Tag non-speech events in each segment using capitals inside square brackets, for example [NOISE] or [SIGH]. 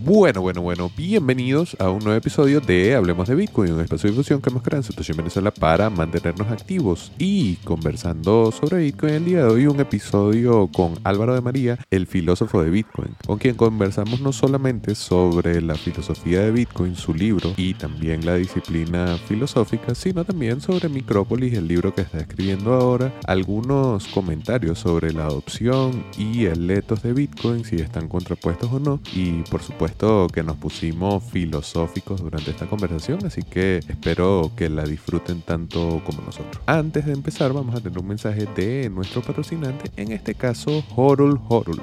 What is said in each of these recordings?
Bueno, bueno, bueno, bienvenidos a un nuevo episodio de Hablemos de Bitcoin, un espacio de difusión que mejora en situación en Venezuela para mantenernos activos y conversando sobre Bitcoin. El día de hoy, un episodio con Álvaro de María, el filósofo de Bitcoin, con quien conversamos no solamente sobre la filosofía de Bitcoin, su libro y también la disciplina filosófica, sino también sobre Micrópolis, el libro que está escribiendo ahora, algunos comentarios sobre la adopción y el etos de Bitcoin, si están contrapuestos o no, y por supuesto que nos pusimos filosóficos durante esta conversación, así que espero que la disfruten tanto como nosotros. Antes de empezar, vamos a tener un mensaje de nuestro patrocinante, en este caso, Horul Horul.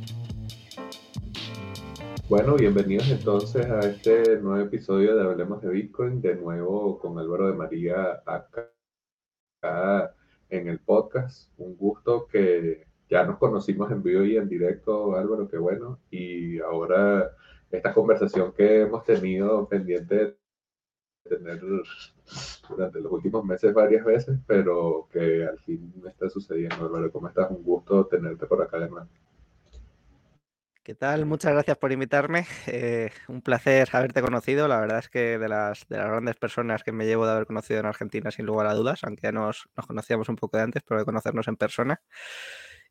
Bueno, bienvenidos entonces a este nuevo episodio de Hablemos de Bitcoin, de nuevo con Álvaro de María acá, en el podcast. Un gusto que ya nos conocimos en vivo y en directo, Álvaro, qué bueno. Y ahora esta conversación que hemos tenido pendiente de tener durante los últimos meses varias veces, pero que al fin me está sucediendo, Álvaro. ¿Cómo estás? Un gusto tenerte por acá de nuevo. ¿Qué tal? Muchas gracias por invitarme. [LAUGHS] Eh, un placer haberte conocido. La verdad es que de las, de las grandes personas que me llevo de haber conocido en Argentina, sin lugar a dudas, aunque ya nos, nos conocíamos un poco de antes, pero de conocernos en persona.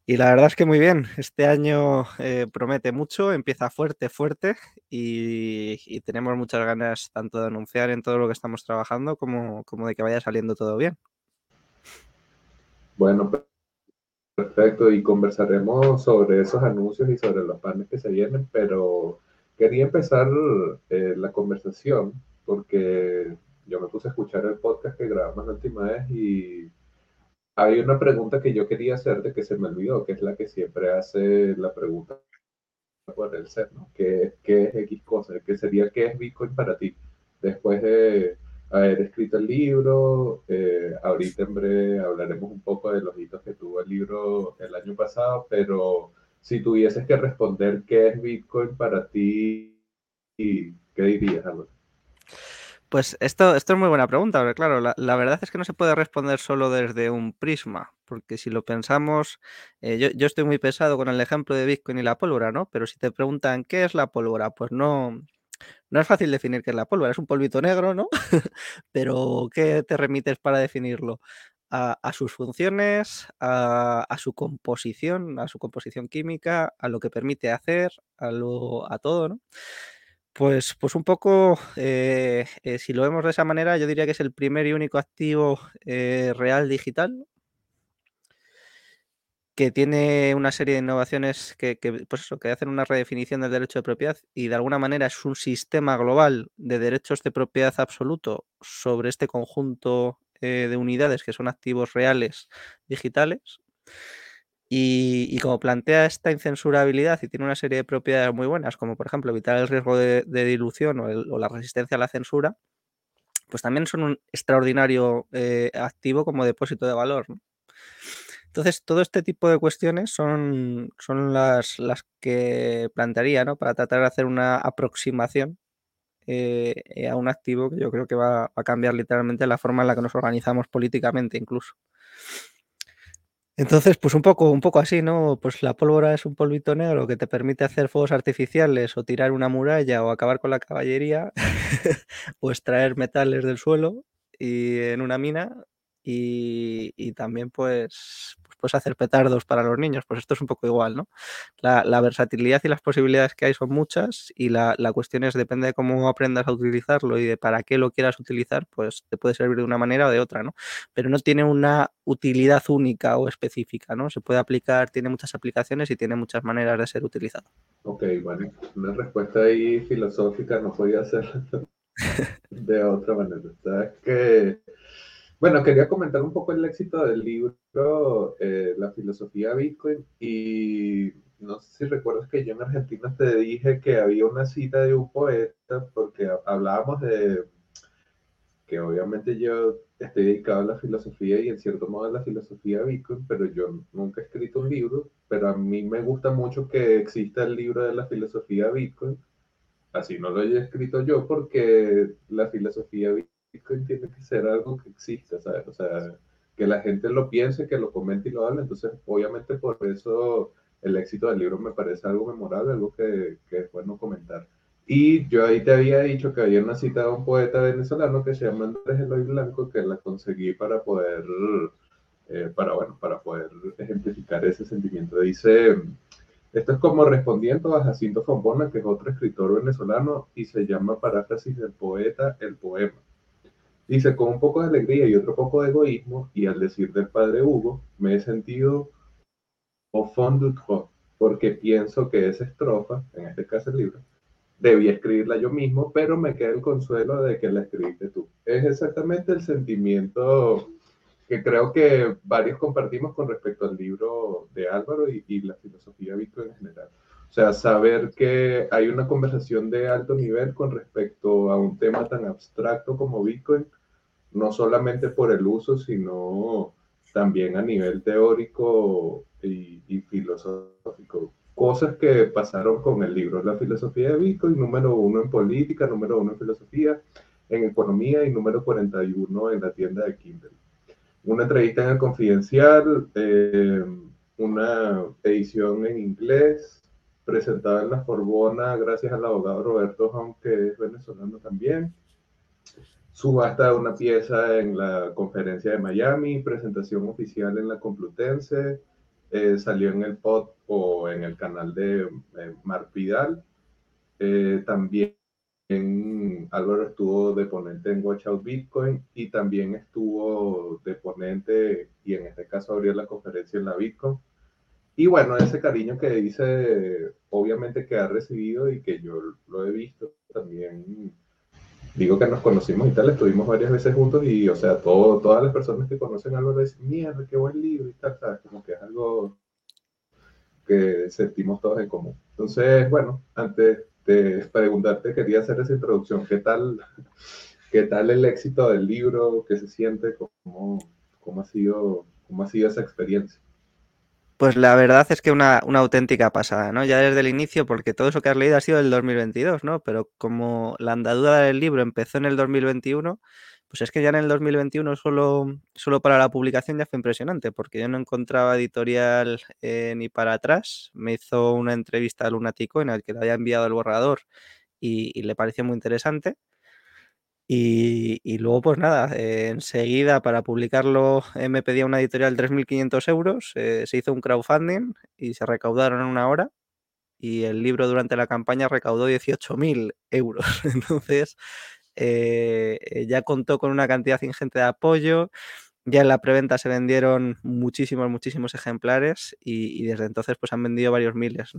Y la verdad es que muy bien. Este año eh, promete mucho, empieza fuerte, fuerte y, y, tenemos muchas ganas tanto de anunciar en todo lo que estamos trabajando como, como de que vaya saliendo todo bien. Bueno, Perfecto, y conversaremos sobre esos anuncios y sobre los planes que se vienen, pero quería empezar eh, la conversación porque yo me puse a escuchar el podcast que grabamos la última vez y hay una pregunta que yo quería hacerte que se me olvidó, que es la que siempre hace la pregunta por el ser, ¿no? ¿Qué, qué es X cosa? ¿Qué sería qué es Bitcoin para ti? Después de haber escrito el libro. Eh, ahorita en breve hablaremos un poco de los hitos que tuvo el libro el año pasado, pero si tuvieses que responder qué es Bitcoin para ti, ¿qué dirías, Pues esto, esto es muy buena pregunta, porque claro, la, la, verdad es que no se puede responder solo desde un prisma, porque si lo pensamos, eh, yo, yo, estoy muy pesado con el ejemplo de Bitcoin y la pólvora, ¿no? Pero si te preguntan qué es la pólvora, pues no, no es fácil definir qué es la pólvora, es un polvito negro, ¿no? [LAUGHS] Pero ¿qué te remites para definirlo? A, sus funciones, a, a, su composición, a su composición química, a lo que permite hacer, a, lo, a todo, ¿no? Pues, pues un poco, eh, eh, si lo vemos de esa manera, yo diría que es el primer y único activo eh, real digital que tiene una serie de innovaciones que, pues que hacen una redefinición del derecho de propiedad y de alguna manera es un sistema global de derechos de propiedad absoluto sobre este conjunto eh, de unidades que son activos reales digitales. Y, como plantea esta incensurabilidad y tiene una serie de propiedades muy buenas, como por ejemplo evitar el riesgo de, dilución o, la resistencia a la censura, pues también son un extraordinario eh, activo como depósito de valor. Entonces, todo este tipo de cuestiones son, son las, las que plantearía, ¿no? Para tratar de hacer una aproximación eh, a un activo que yo creo que va a cambiar literalmente la forma en la que nos organizamos políticamente incluso. Entonces, pues un poco, un poco así, ¿no? Pues la pólvora es un polvito negro que te permite hacer fuegos artificiales o tirar una muralla o acabar con la caballería [LAUGHS] o extraer metales del suelo y en una mina y, también pues, pues, pues, hacer petardos para los niños, pues esto es un poco igual, ¿no? La, versatilidad y las posibilidades que hay son muchas y la, la, cuestión es, depende de cómo aprendas a utilizarlo y de para qué lo quieras utilizar, pues te puede servir de una manera o de otra, ¿no? Pero no tiene una utilidad única o específica, ¿no? Se puede aplicar, tiene muchas aplicaciones y tiene muchas maneras de ser utilizado. Ok, bueno, una respuesta ahí filosófica no podía ser [LAUGHS] de otra manera. ¿Sabes que bueno, quería comentar un poco el éxito del libro, eh, La filosofía Bitcoin, y no sé si recuerdas que yo en Argentina te dije que había una cita de un poeta, porque hablábamos de que obviamente yo estoy dedicado a la filosofía y en cierto modo a la filosofía Bitcoin, pero yo nunca he escrito un libro, pero a mí me gusta mucho que exista el libro de la filosofía Bitcoin, así no lo haya escrito yo, porque la filosofía Bitcoin tiene que ser algo que exista, ¿sabes? O sea, que la gente lo piense, que lo comente y lo hable, entonces obviamente por eso el éxito del libro me parece algo memorable, algo que, que es bueno comentar. Y yo ahí te había dicho que había una cita de un poeta venezolano que se llama Andrés Eloy Blanco, que la conseguí para poder, eh, para, bueno, para poder ejemplificar ese sentimiento. Dice, esto es como respondiendo a Jacinto Fombona, que es otro escritor venezolano, y se llama Paráfrasis del poeta, el poema. Dice, con un poco de alegría y otro poco de egoísmo, y al decir del padre Hugo, me he sentido au fond du trop, porque pienso que esa estrofa, en este caso el libro, debía escribirla yo mismo, pero me queda el consuelo de que la escribiste tú. Es exactamente el sentimiento que creo que varios compartimos con respecto al libro de Álvaro y, la filosofía Bitcoin en general. O sea, saber que hay una conversación de alto nivel con respecto a un tema tan abstracto como Bitcoin, no solamente por el uso, sino también a nivel teórico y, y filosófico cosas que pasaron con el libro. La filosofía de Bitcoin, número uno en política, número uno en filosofía, en economía y número 41 en la tienda de Kindle. Una entrevista en el Confidencial, eh, una edición en inglés, presentada en la Forbona gracias al abogado Roberto Hong, que es venezolano también. Subasta de una pieza en la conferencia de Miami, presentación oficial en la Complutense, eh, salió en el pod o en el canal de eh, Mark Vidal. Eh, también Álvaro estuvo de ponente en Watch Out Bitcoin y también estuvo de ponente y en este caso abrió la conferencia en la Bitcoin. Y bueno, ese cariño que dice, obviamente que ha recibido y que yo lo he visto también digo que nos conocimos y tal, estuvimos varias veces juntos y, o sea, todas las personas que conocen algo dicen, mierda, qué buen libro y tal, ¿sabes? Como que es algo que sentimos todos en común. Entonces, bueno, antes de preguntarte, quería hacer esa introducción. ¿Qué tal, qué tal el éxito del libro? ¿Qué se siente? ¿Cómo, cómo, ha, sido, cómo ha sido esa experiencia? Pues la verdad es que una, una, auténtica pasada, ¿no? Ya desde el inicio, porque todo eso que has leído ha sido del 2022, ¿no? Pero como la andadura del libro empezó en el 2021, pues es que ya en el 2021 solo, solo para la publicación ya fue impresionante, porque yo no encontraba editorial eh, ni para atrás. Me hizo una entrevista a Lunatico en el que le había enviado el borrador y, y le pareció muy interesante. Y, luego, pues nada, eh, enseguida para publicarlo eh, me pedía una editorial 3.500 euros, eh, se hizo un crowdfunding y se recaudaron en una hora y el libro durante la campaña recaudó 18.000 euros. [LAUGHS] Entonces, ya contó con una cantidad ingente de apoyo, ya en la preventa se vendieron muchísimos, muchísimos ejemplares y, y desde entonces pues han vendido varios miles.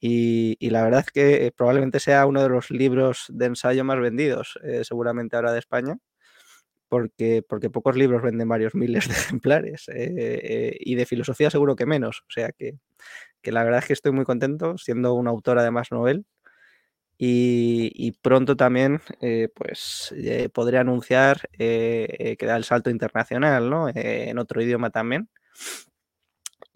Y, la verdad es que eh, probablemente sea uno de los libros de ensayo más vendidos, eh, seguramente ahora de España, porque, porque pocos libros venden varios miles de [LAUGHS] ejemplares eh, y de filosofía seguro que menos. O sea que, que, la verdad es que estoy muy contento, siendo un autor además novel. Y, pronto también pues podré anunciar que da el salto internacional, ¿no? en otro idioma también.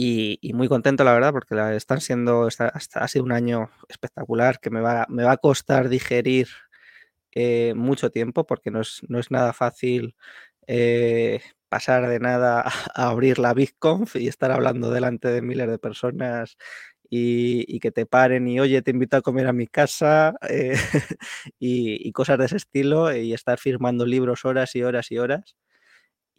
Y, muy contento, la verdad, porque la, están siendo, ha sido un año espectacular que me va, me va a costar digerir eh, mucho tiempo porque no es, no es nada fácil eh, pasar de nada a [LAUGHS] abrir la BigConf y estar hablando delante de miles de personas y, que te paren y oye, te invito a comer a mi casa eh, [LAUGHS] y, cosas de ese estilo y estar firmando libros horas y horas y horas.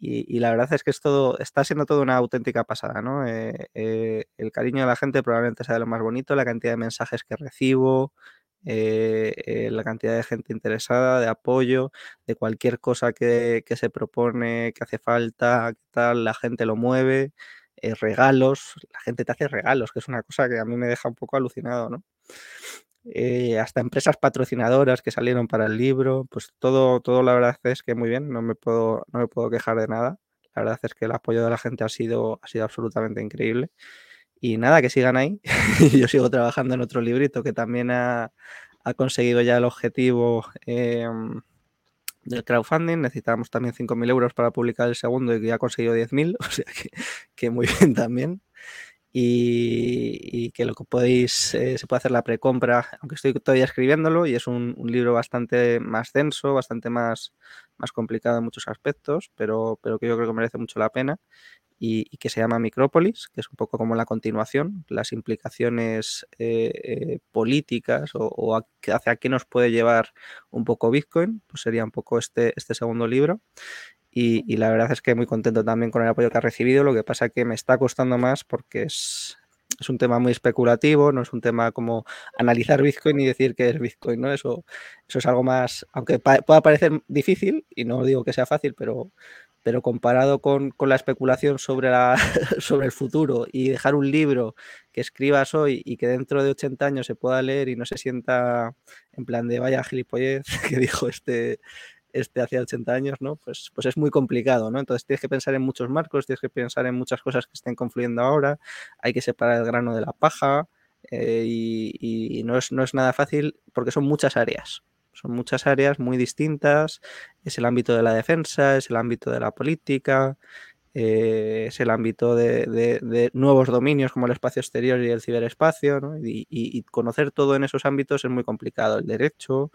Y, la verdad es que es todo, está siendo todo una auténtica pasada, ¿no? Eh, eh, el cariño de la gente probablemente sea lo más bonito, la cantidad de mensajes que recibo, eh, la cantidad de gente interesada, de apoyo, de cualquier cosa que, que se propone, que hace falta, que tal, la gente lo mueve, regalos, la gente te hace regalos, que es una cosa que a mí me deja un poco alucinado, ¿no? Eh, hasta empresas patrocinadoras que salieron para el libro, pues todo, todo la verdad es que muy bien, no me puedo, no me puedo quejar de nada. La verdad es que el apoyo de la gente ha sido, ha sido absolutamente increíble. Y nada, que sigan ahí. [LAUGHS] Yo sigo trabajando en otro librito que también ha, conseguido ya el objetivo em, del crowdfunding. Necesitábamos también 5.000 euros para publicar el segundo y ya ha conseguido 10.000, [LAUGHS] o sea que, muy bien también. Y, que lo que podéis, eh, se puede hacer la precompra, aunque estoy todavía escribiéndolo y es un, libro bastante más denso, bastante más, más complicado en muchos aspectos, pero, pero que yo creo que merece mucho la pena y, que se llama Micrópolis, que es un poco como la continuación, las implicaciones eh, eh, políticas o, hacia qué nos puede llevar un poco Bitcoin, pues sería un poco este, este segundo libro. Y, la verdad es que muy contento también con el apoyo que ha recibido, lo que pasa que me está costando más porque es, es un tema muy especulativo, no es un tema como analizar Bitcoin y decir que es Bitcoin, ¿no? Eso, eso es algo más, aunque pueda parecer difícil, y no digo que sea fácil, pero, pero comparado con, la especulación sobre, la, [LAUGHS] sobre el futuro y dejar un libro que escribas hoy y que dentro de 80 años se pueda leer y no se sienta en plan de vaya gilipollez [LAUGHS] que dijo este, este hace 80 años, ¿no? Pues, pues es muy complicado, ¿no? Entonces tienes que pensar en muchos marcos, tienes que pensar en muchas cosas que estén confluyendo ahora, hay que separar el grano de la paja eh, y, no, es, no es nada fácil porque son muchas áreas. Son muchas áreas muy distintas. Es el ámbito de la defensa, es el ámbito de la política, eh, es el ámbito de, nuevos dominios como el espacio exterior y el ciberespacio, y, conocer todo en esos ámbitos es muy complicado. El derecho,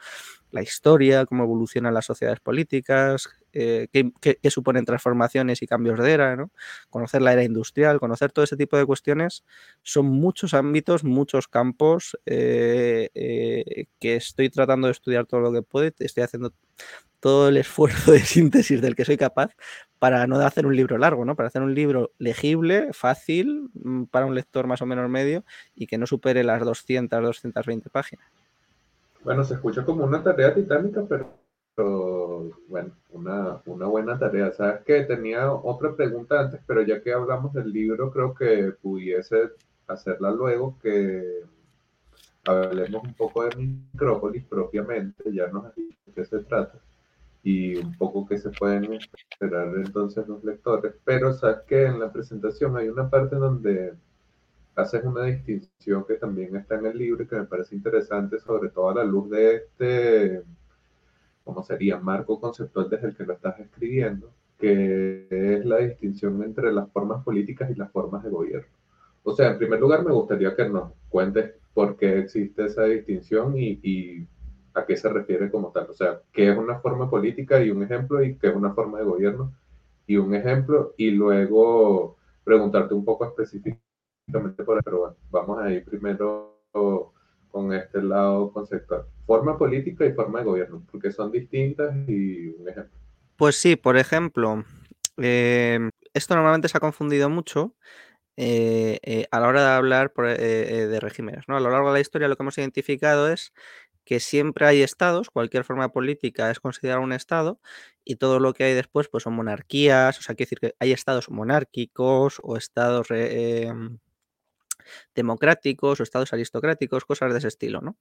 la historia, cómo evolucionan las sociedades políticas, eh, qué, suponen transformaciones y cambios de era, ¿no? conocer la era industrial, conocer todo ese tipo de cuestiones, son muchos ámbitos, muchos campos eh, que estoy tratando de estudiar todo lo que puedo, estoy haciendo todo el esfuerzo [LAUGHS] de síntesis del que soy capaz para no hacer un libro largo, ¿no? Para hacer un libro legible, fácil, mm, para un lector más o menos medio y que no supere las 200, 220 páginas. Bueno, se escucha como una tarea titánica, pero, bueno, una, una, buena tarea. Sabes que tenía otra pregunta antes, pero ya que hablamos del libro, creo que pudiese hacerla luego, que hablemos un poco de Micrópolis propiamente, ya nos dicho de qué se trata y un poco que se pueden esperar entonces los lectores. Pero sabes que en la presentación hay una parte donde haces una distinción que también está en el libro y que me parece interesante, sobre todo a la luz de este, ¿cómo sería? Marco conceptual desde el que lo estás escribiendo, que es la distinción entre las formas políticas y las formas de gobierno. O sea, en primer lugar me gustaría que nos cuentes por qué existe esa distinción y, a qué se refiere como tal. O sea, qué es una forma política y un ejemplo y qué es una forma de gobierno y un ejemplo y luego preguntarte un poco específicamente Pero vamos a ir primero con este lado conceptual. Forma política y forma de gobierno, porque son distintas y un ejemplo. Pues sí, por ejemplo, eh, esto normalmente se ha confundido mucho eh, eh, a la hora de hablar de regímenes. ¿no? A lo largo de la historia lo que hemos identificado es que siempre hay estados, cualquier forma política es considerada un estado y todo lo que hay después pues son monarquías, o sea, quiere decir que hay estados monárquicos o estados democráticos o estados aristocráticos, cosas de ese estilo, ¿no?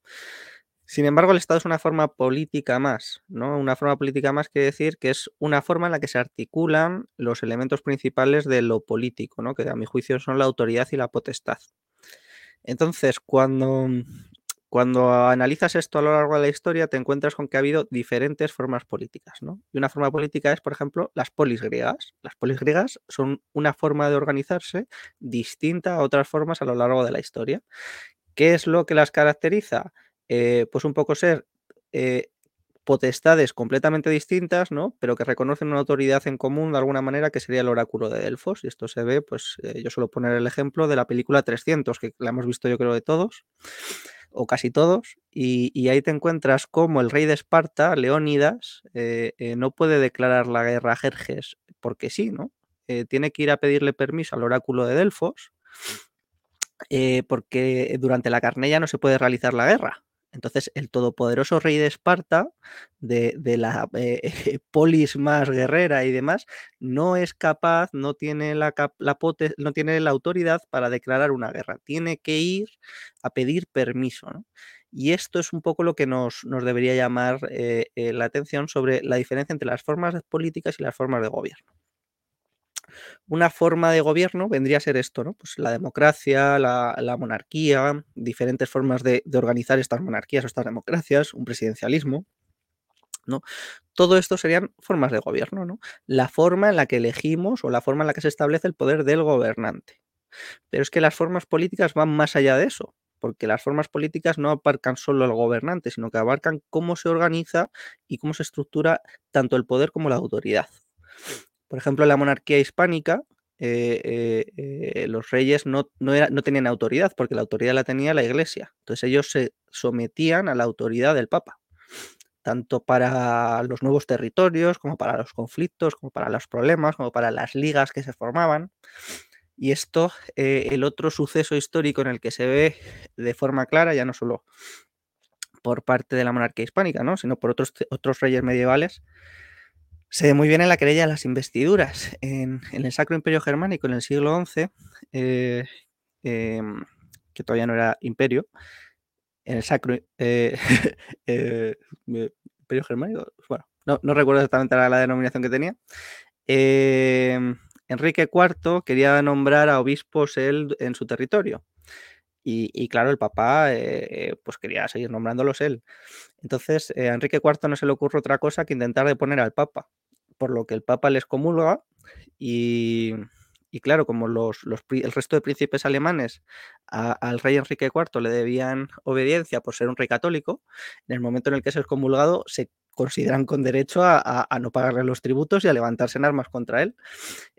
Sin embargo, el Estado es una forma política más, ¿no? Una forma política más quiere decir que es una forma en la que se articulan los elementos principales de lo político, ¿no? Que a mi juicio son la autoridad y la potestad. Entonces, cuando cuando analizas esto a lo largo de la historia, te encuentras con que ha habido diferentes formas políticas, ¿no? Y una forma política es, por ejemplo, las polis griegas. Las polis griegas son una forma de organizarse distinta a otras formas a lo largo de la historia. ¿Qué es lo que las caracteriza? Eh, pues un poco ser eh, potestades completamente distintas, ¿no? Pero que reconocen una autoridad en común de alguna manera que sería el oráculo de Delfos. Y esto se ve, pues eh, yo suelo poner el ejemplo de la película 300, que la hemos visto yo creo de todos o casi todos, y, ahí te encuentras como el rey de Esparta, Leónidas, eh, eh, no puede declarar la guerra a Jerjes porque sí, ¿no? Tiene que ir a pedirle permiso al oráculo de Delfos, porque durante la carnella no se puede realizar la guerra. Entonces, el todopoderoso rey de Esparta, de, la eh, [LAUGHS] polis más guerrera y demás, no es capaz, no tiene la, no tiene la autoridad para declarar una guerra. Tiene que ir a pedir permiso. Y esto es un poco lo que nos, debería llamar eh, eh, la atención sobre la diferencia entre las formas políticas y las formas de gobierno. Una forma de gobierno vendría a ser esto, ¿no? Pues la democracia, la, monarquía, diferentes formas de, organizar estas monarquías o estas democracias, un presidencialismo. ¿no? Todo esto serían formas de gobierno, ¿no? La forma en la que elegimos o la forma en la que se establece el poder del gobernante. Pero es que las formas políticas van más allá de eso, porque las formas políticas no abarcan solo al gobernante, sino que abarcan cómo se organiza y cómo se estructura tanto el poder como la autoridad. Por ejemplo, la monarquía hispánica, eh, eh, eh, los reyes no, no, tenían autoridad, porque la autoridad la tenía la iglesia. Entonces ellos se sometían a la autoridad del Papa, tanto para los nuevos territorios, como para los conflictos, como para los problemas, como para las ligas que se formaban. Y esto, el otro suceso histórico en el que se ve de forma clara, ya no solo por parte de la monarquía hispánica, ¿no? sino por otros, otros reyes medievales, se ve muy bien en la querella de las investiduras. En, el Sacro Imperio Germánico, en el siglo XI, eh, em, que todavía no era imperio, en el Sacro eh, [LAUGHS] eh, Imperio Germánico, bueno, no, recuerdo exactamente la, denominación que tenía. Em, Enrique IV quería nombrar a obispos él en su territorio. Y, claro, el papá pues quería seguir nombrándolos él. Entonces, a Enrique IV no se le ocurre otra cosa que intentar deponer al papa por lo que el Papa les comulga y, claro, como los, el resto de príncipes alemanes al rey Enrique IV le debían obediencia por ser un rey católico, en el momento en el que es excomulgado se consideran con derecho a, no pagarle los tributos y a levantarse en armas contra él.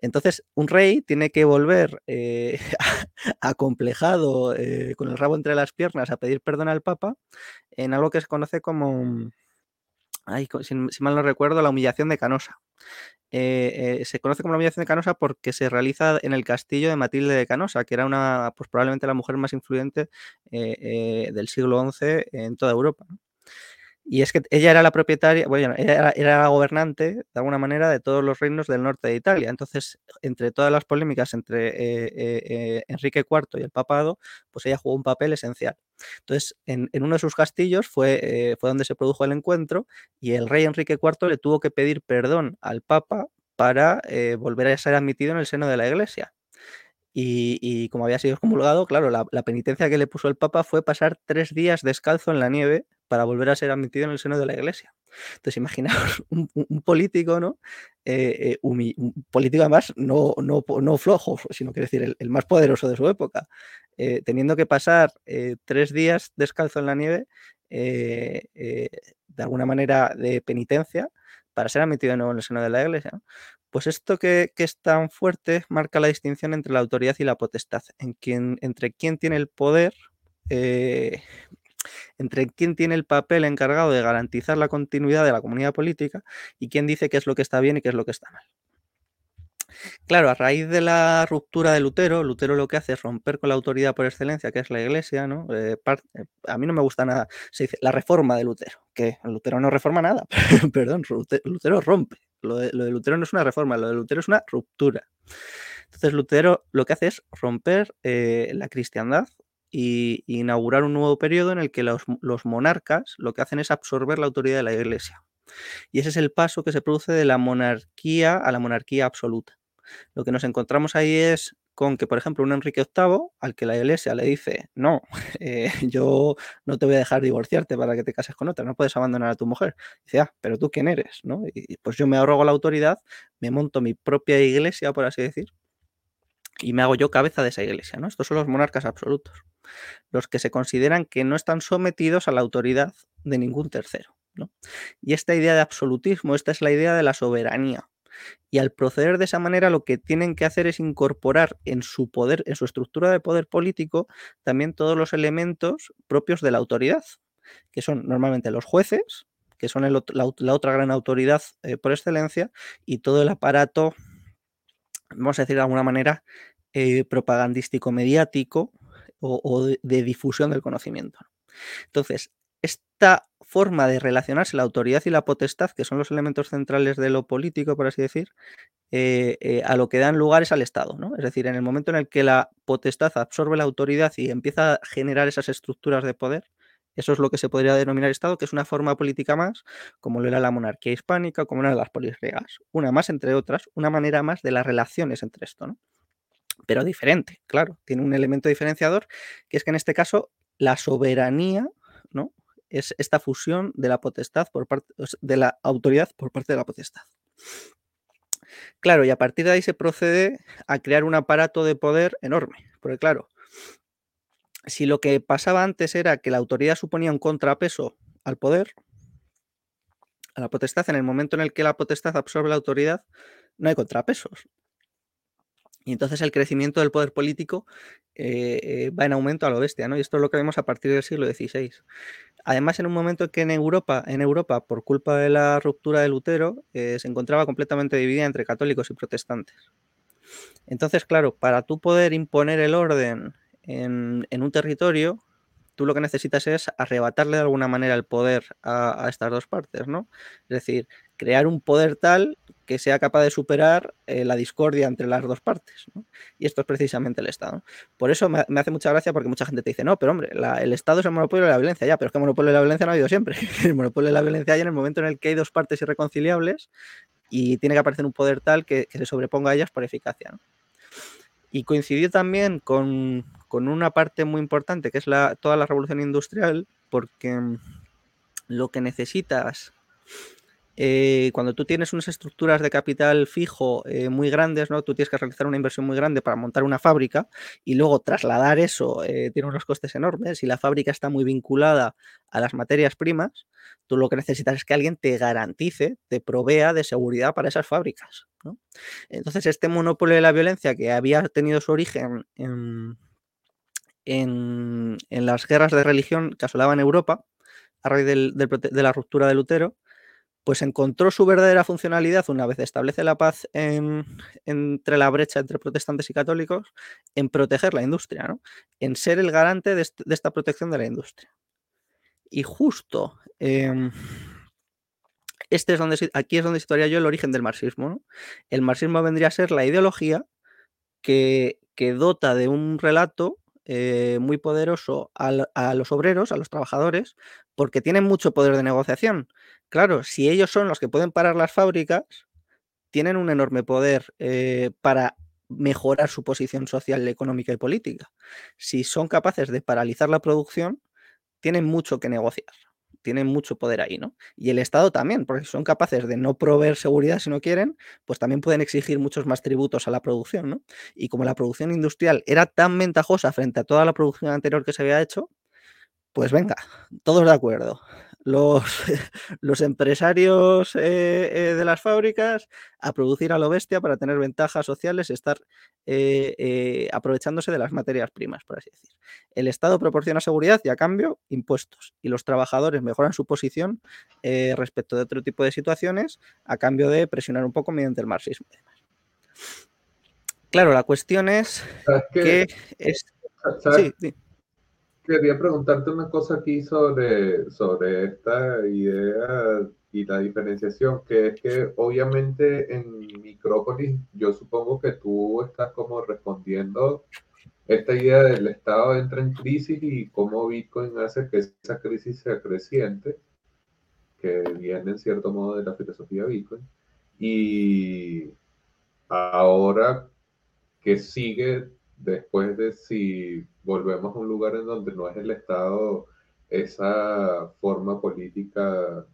Entonces, un rey tiene que volver eh, [LAUGHS] acomplejado, eh, con el rabo entre las piernas, a pedir perdón al Papa en algo que se conoce como si, mal no recuerdo, la humillación de Canosa. Eh, eh, se conoce como la humillación de Canosa porque se realiza en el castillo de Matilde de Canosa, que era una, pues probablemente la mujer más influyente eh, del siglo XI en toda Europa. Y es que ella era la propietaria, bueno, era, la gobernante, de alguna manera, de todos los reinos del norte de Italia. Entonces, entre todas las polémicas entre eh, eh, eh, Enrique IV y el papado, pues ella jugó un papel esencial. Entonces, en, uno de sus castillos fue, fue donde se produjo el encuentro y el rey Enrique IV le tuvo que pedir perdón al papa para volver a ser admitido en el seno de la iglesia. Y, como había sido excomulgado, claro, la, penitencia que le puso el Papa fue pasar tres días descalzo en la nieve para volver a ser admitido en el seno de la iglesia. Entonces, [LAUGHS] imaginaos un, político, ¿no? Eh, eh, un político además no, no, no flojo, sino que decir, el, más poderoso de su época, eh, teniendo que pasar tres días descalzo en la nieve, de alguna manera de penitencia, para ser admitido de nuevo en el seno de la iglesia. Pues esto que, es tan fuerte marca la distinción entre la autoridad y la potestad, en quien, entre quién tiene el poder [LAUGHS] entre quién tiene el papel encargado de garantizar la continuidad de la comunidad política y quién dice qué es lo que está bien y qué es lo que está mal. Claro, a raíz de la ruptura de Lutero, Lutero lo que hace es romper con la autoridad por excelencia, que es la Iglesia, ¿no? Eh, eh, a mí no me gusta nada, se dice la reforma de Lutero, que Lutero no reforma nada, [LAUGHS] perdón, Lutero rompe. Lo de, Lutero no es una reforma, lo de Lutero es una ruptura. Entonces Lutero lo que hace es romper eh, la cristiandad y, inaugurar un nuevo periodo en el que los, monarcas lo que hacen es absorber la autoridad de la Iglesia. Y ese es el paso que se produce de la monarquía a la monarquía absoluta. Lo que nos encontramos ahí es con que, por ejemplo, un Enrique VIII, al que la Iglesia le dice, no, [LAUGHS] eh, yo no te voy a dejar divorciarte para que te cases con otra, no puedes abandonar a tu mujer. Dice, ah, pero tú quién eres, ¿no? Y pues yo me arrogo la autoridad, me monto mi propia iglesia, por así decir, y me hago yo cabeza de esa iglesia, ¿no? Estos son los monarcas absolutos, los que se consideran que no están sometidos a la autoridad de ningún tercero, ¿no? Y esta idea de absolutismo, esta es la idea de la soberanía. Y al proceder de esa manera, lo que tienen que hacer es incorporar en su poder, en su estructura de poder político, también todos los elementos propios de la autoridad, que son normalmente los jueces, que son la, otra gran autoridad eh, por excelencia, y todo el aparato vamos a decir de alguna manera, eh, propagandístico mediático o, de, difusión del conocimiento. Entonces, esta forma de relacionarse la autoridad y la potestad, que son los elementos centrales de lo político, por así decir, eh, eh, a lo que dan lugar es al Estado. ¿no? Es decir, en el momento en el que la potestad absorbe la autoridad y empieza a generar esas estructuras de poder, eso es lo que se podría denominar Estado, que es una forma política más, como lo era la monarquía hispánica, como de las polisregas. Una más, entre otras, una manera más de las relaciones entre esto, ¿no? Pero diferente, claro, tiene un elemento diferenciador, que es que en este caso la soberanía, ¿no? Es esta fusión de la potestad por parte de la autoridad por parte de la potestad. Claro, y a partir de ahí se procede a crear un aparato de poder enorme, porque claro, si lo que pasaba antes era que la autoridad suponía un contrapeso al poder, a la potestad, en el momento en el que la potestad absorbe la autoridad, no hay contrapesos. Y entonces el crecimiento del poder político eh, eh, va en aumento a lo bestia, ¿no? Y esto es lo que vemos a partir del siglo XVI. Además, en un momento en que en Europa, en Europa por culpa de la ruptura de Lutero, eh, se encontraba completamente dividida entre católicos y protestantes. Entonces, claro, para tú poder imponer el orden en, un territorio, tú lo que necesitas es arrebatarle de alguna manera el poder a, a, estas dos partes, ¿no? Es decir, crear un poder tal que sea capaz de superar eh, la discordia entre las dos partes. Y esto es precisamente el Estado. Por eso me, hace mucha gracia porque mucha gente te dice, no, pero hombre, el Estado es el monopolio de la violencia, ya, pero es que el monopolio de la violencia no ha habido siempre. [LAUGHS] el monopolio de la violencia hay en el momento en el que hay dos partes irreconciliables y tiene que aparecer un poder tal que, se sobreponga a ellas por eficacia. Y coincidió también con, una parte muy importante que es la, toda la revolución industrial, porque lo que necesitas eh, cuando tú tienes unas estructuras de capital fijo eh, muy grandes, ¿no? Tú tienes que realizar una inversión muy grande para montar una fábrica y luego trasladar eso eh, tiene unos costes enormes. y la fábrica está muy vinculada a las materias primas, tú lo que necesitas es que alguien te garantice, te provea de seguridad para esas fábricas. Entonces, este monopolio de la violencia que había tenido su origen en, las guerras de religión que asolaban Europa a raíz de la ruptura de Lutero, pues encontró su verdadera funcionalidad una vez establece la paz entre la brecha entre protestantes y católicos, en proteger la industria, ¿no? en ser el garante de, esta protección de la industria. Y justo em, este es donde, aquí es donde situaría yo el origen del marxismo. El marxismo vendría a ser la ideología que, dota de un relato eh, muy poderoso a, los obreros, a los trabajadores, porque tienen mucho poder de negociación. Claro, si ellos son los que pueden parar las fábricas, tienen un enorme poder eh, para mejorar su posición social, económica y política. Si son capaces de paralizar la producción, tienen mucho que negociar tienen mucho poder ahí, ¿no? Y el Estado también, porque si son capaces de no proveer seguridad si no quieren, pues también pueden exigir muchos más tributos a la producción, ¿no? Y como la producción industrial era tan ventajosa frente a toda la producción anterior que se había hecho, pues venga, todos de acuerdo los, [LAUGHS] los empresarios eh, eh, de las fábricas a producir a lo bestia para tener ventajas sociales, estar eh, aprovechándose de las materias primas, por así decir. El Estado proporciona seguridad y a cambio impuestos. Y los trabajadores mejoran su posición respecto de otro tipo de situaciones a cambio de presionar un poco mediante el marxismo. Claro, la cuestión es que es... Sí, quería preguntarte una cosa aquí sobre, sobre esta idea y la diferenciación, que es que obviamente en Micrópolis yo supongo que tú estás como respondiendo esta idea del Estado entra en crisis y cómo Bitcoin hace que esa crisis sea creciente, que viene en cierto modo de la filosofía Bitcoin. Y ahora que sigue después de si volvemos a un lugar en donde no es el Estado esa forma política,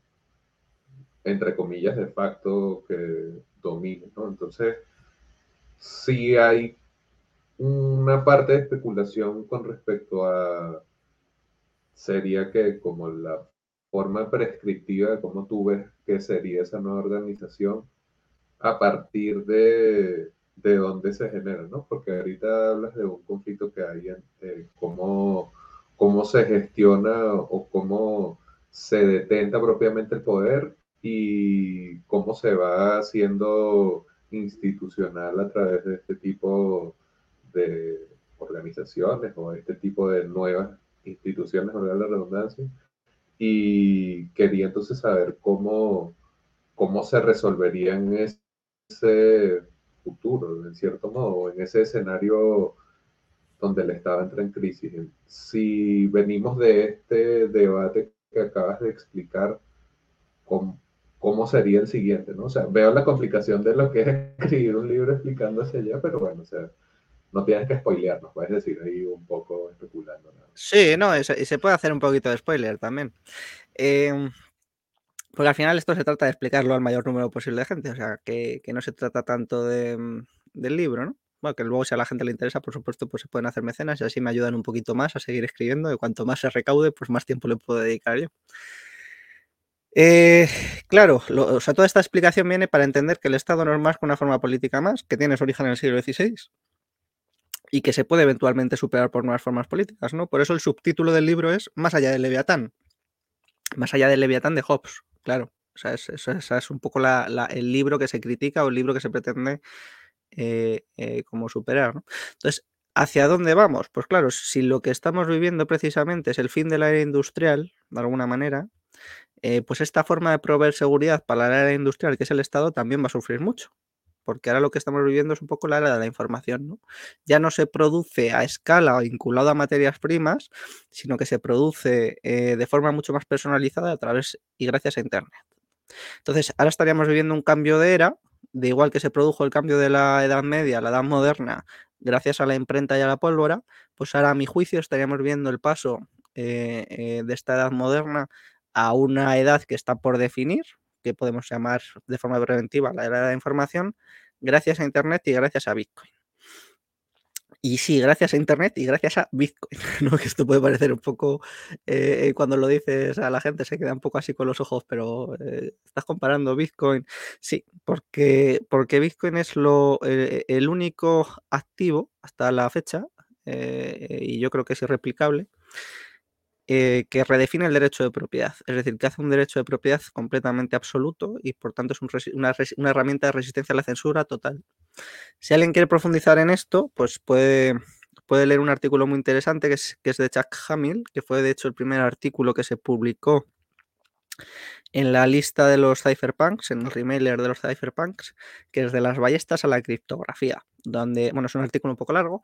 entre comillas, de facto que domine, ¿no? Entonces, sí hay una parte de especulación con respecto a, sería que como la forma prescriptiva de cómo tú ves que sería esa nueva organización a partir de de dónde se genera, ¿no? Porque ahorita hablas de un conflicto que hay en eh, cómo, cómo se gestiona o cómo se detenta propiamente el poder y cómo se va haciendo institucional a través de este tipo de organizaciones o este tipo de nuevas instituciones, de la redundancia. Y quería entonces saber cómo, cómo se resolverían ese futuro, en cierto modo, en ese escenario donde el Estado entra en crisis. Si venimos de este debate que acabas de explicar, ¿cómo, cómo sería el siguiente? ¿no? O sea, veo la complicación de lo que es escribir un libro explicando hacia allá, pero bueno, o sea, no tienes que spoilearnos, puedes decir ahí un poco especulando. Sí, no, y se, puede hacer un poquito de spoiler también. Em, porque al final esto se trata de explicarlo al mayor número posible de gente, o sea, que, no se trata tanto de, del libro, ¿no? Bueno, que luego si a la gente le interesa, por supuesto, pues se pueden hacer mecenas y así me ayudan un poquito más a seguir escribiendo y cuanto más se recaude, pues más tiempo le puedo dedicar yo. Eh, claro, o sea, toda esta explicación viene para entender que el Estado no es más que una forma política más, que tiene su origen en el siglo XVI y que se puede eventualmente superar por nuevas formas políticas, ¿no? Por eso el subtítulo del libro es Más allá del Leviatán. Más allá del Leviatán de Hobbes, claro. O sea, es, es un poco el libro que se critica o el libro que se pretende eh, eh, como superar, ¿no? Entonces, ¿hacia dónde vamos? Pues claro, si lo que estamos viviendo precisamente es el fin de la era industrial, de alguna manera, eh, pues esta forma de proveer seguridad para la era industrial, que es el Estado, también va a sufrir mucho porque ahora lo que estamos viviendo es un poco la era de la información, ¿no? Ya no se produce a escala o vinculado a materias primas, sino que se produce eh, de forma mucho más personalizada a través y gracias a Internet. Entonces, ahora estaríamos viviendo un cambio de era, de igual que se produjo el cambio de la Edad Media a la Edad Moderna, gracias a la imprenta y a la pólvora, pues ahora a mi juicio estaríamos viendo el paso eh, eh, de esta Edad Moderna a una edad que está por definir, que podemos llamar de forma preventiva la era de la información, gracias a Internet y gracias a Bitcoin. Y sí, gracias a Internet y gracias a Bitcoin. [LAUGHS] ¿no? Que esto puede parecer un poco, eh, cuando lo dices a la gente se queda un poco así con los ojos, pero eh, estás comparando Bitcoin. Sí, porque, porque Bitcoin es lo, eh, el único activo hasta la fecha, y yo creo que es irreplicable, eh, que redefine el derecho de propiedad, es decir, que hace un derecho de propiedad completamente absoluto y por tanto es una, herramienta de resistencia a la censura total. Si alguien quiere profundizar en esto, pues puede, puede leer un artículo muy interesante que es, que es de Chuck Hamill, que fue de hecho el primer artículo que se publicó en la lista de los cypherpunks, en el remailer de los cypherpunks, que es de las ballestas a la criptografía, donde, bueno, es un artículo un poco largo,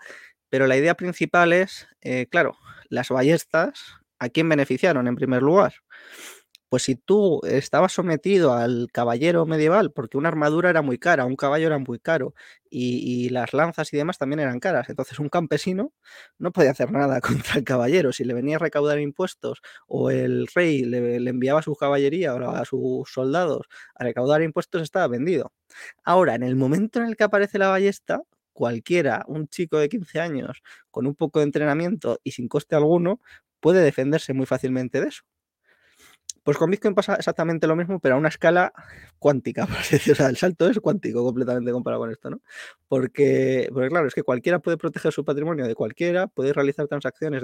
pero la idea principal es, eh, claro, las ballestas ¿a quién beneficiaron en primer lugar? Pues si tú estabas sometido al caballero medieval, porque una armadura era muy cara, un caballo era muy caro y, las lanzas y demás también eran caras, entonces un campesino no podía hacer nada [LAUGHS] contra el caballero. Si le venía a recaudar impuestos o el rey le, enviaba a su caballería o a sus soldados a recaudar impuestos, estaba vendido. Ahora, en el momento en el que aparece la ballesta, cualquiera, un chico de 15 años con un poco de entrenamiento y sin coste alguno, puede defenderse muy fácilmente de eso. Pues con Bitcoin pasa exactamente lo mismo, pero a una escala cuántica, [LAUGHS] por así decirlo. O sea, el salto es cuántico completamente comparado con esto, ¿no? Porque, porque claro, es que cualquiera puede proteger su patrimonio de cualquiera, puede realizar transacciones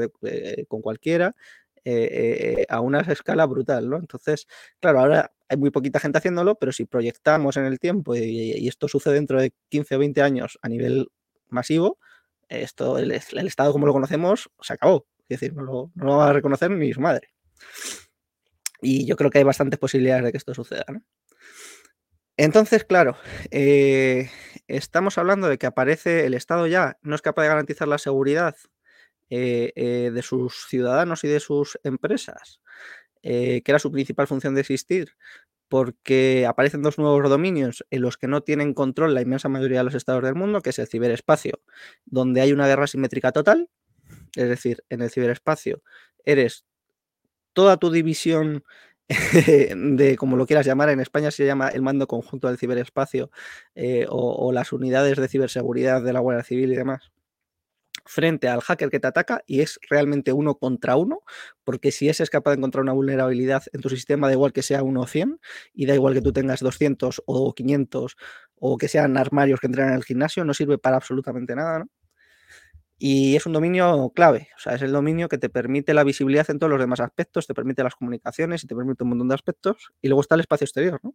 con cualquiera eh, eh, a una escala brutal, ¿no? Entonces, claro, ahora hay muy poquita gente haciéndolo, pero si proyectamos en el tiempo y, esto sucede dentro de 15 o 20 años a nivel masivo, esto, el Estado como lo conocemos, se acabó. Es decir, no lo, va a reconocer ni su madre. Y yo creo que hay bastantes posibilidades de que esto suceda. Entonces, claro, eh, estamos hablando de que aparece el Estado ya, no es capaz de garantizar la seguridad eh, eh, de sus ciudadanos y de sus empresas, que era su principal función de existir, porque aparecen dos nuevos dominios en los que no tienen control la inmensa mayoría de los estados del mundo, que es el ciberespacio, donde hay una guerra simétrica total, es decir, en el ciberespacio eres toda tu división [LAUGHS] de, como lo quieras llamar, en España se llama el mando conjunto del ciberespacio eh, o, las unidades de ciberseguridad de la Guardia Civil y demás, frente al hacker que te ataca y es realmente uno contra uno, porque si ese es capaz de encontrar una vulnerabilidad en tu sistema, da igual que sea uno o 100 y da igual que tú tengas 200 o 500 o que sean armarios que entren en el gimnasio, no sirve para absolutamente nada, ¿no? Y es un dominio clave, o sea, es el dominio que te permite la visibilidad en todos los demás aspectos, te permite las comunicaciones y te permite un montón de aspectos. Y luego está el espacio exterior, ¿no?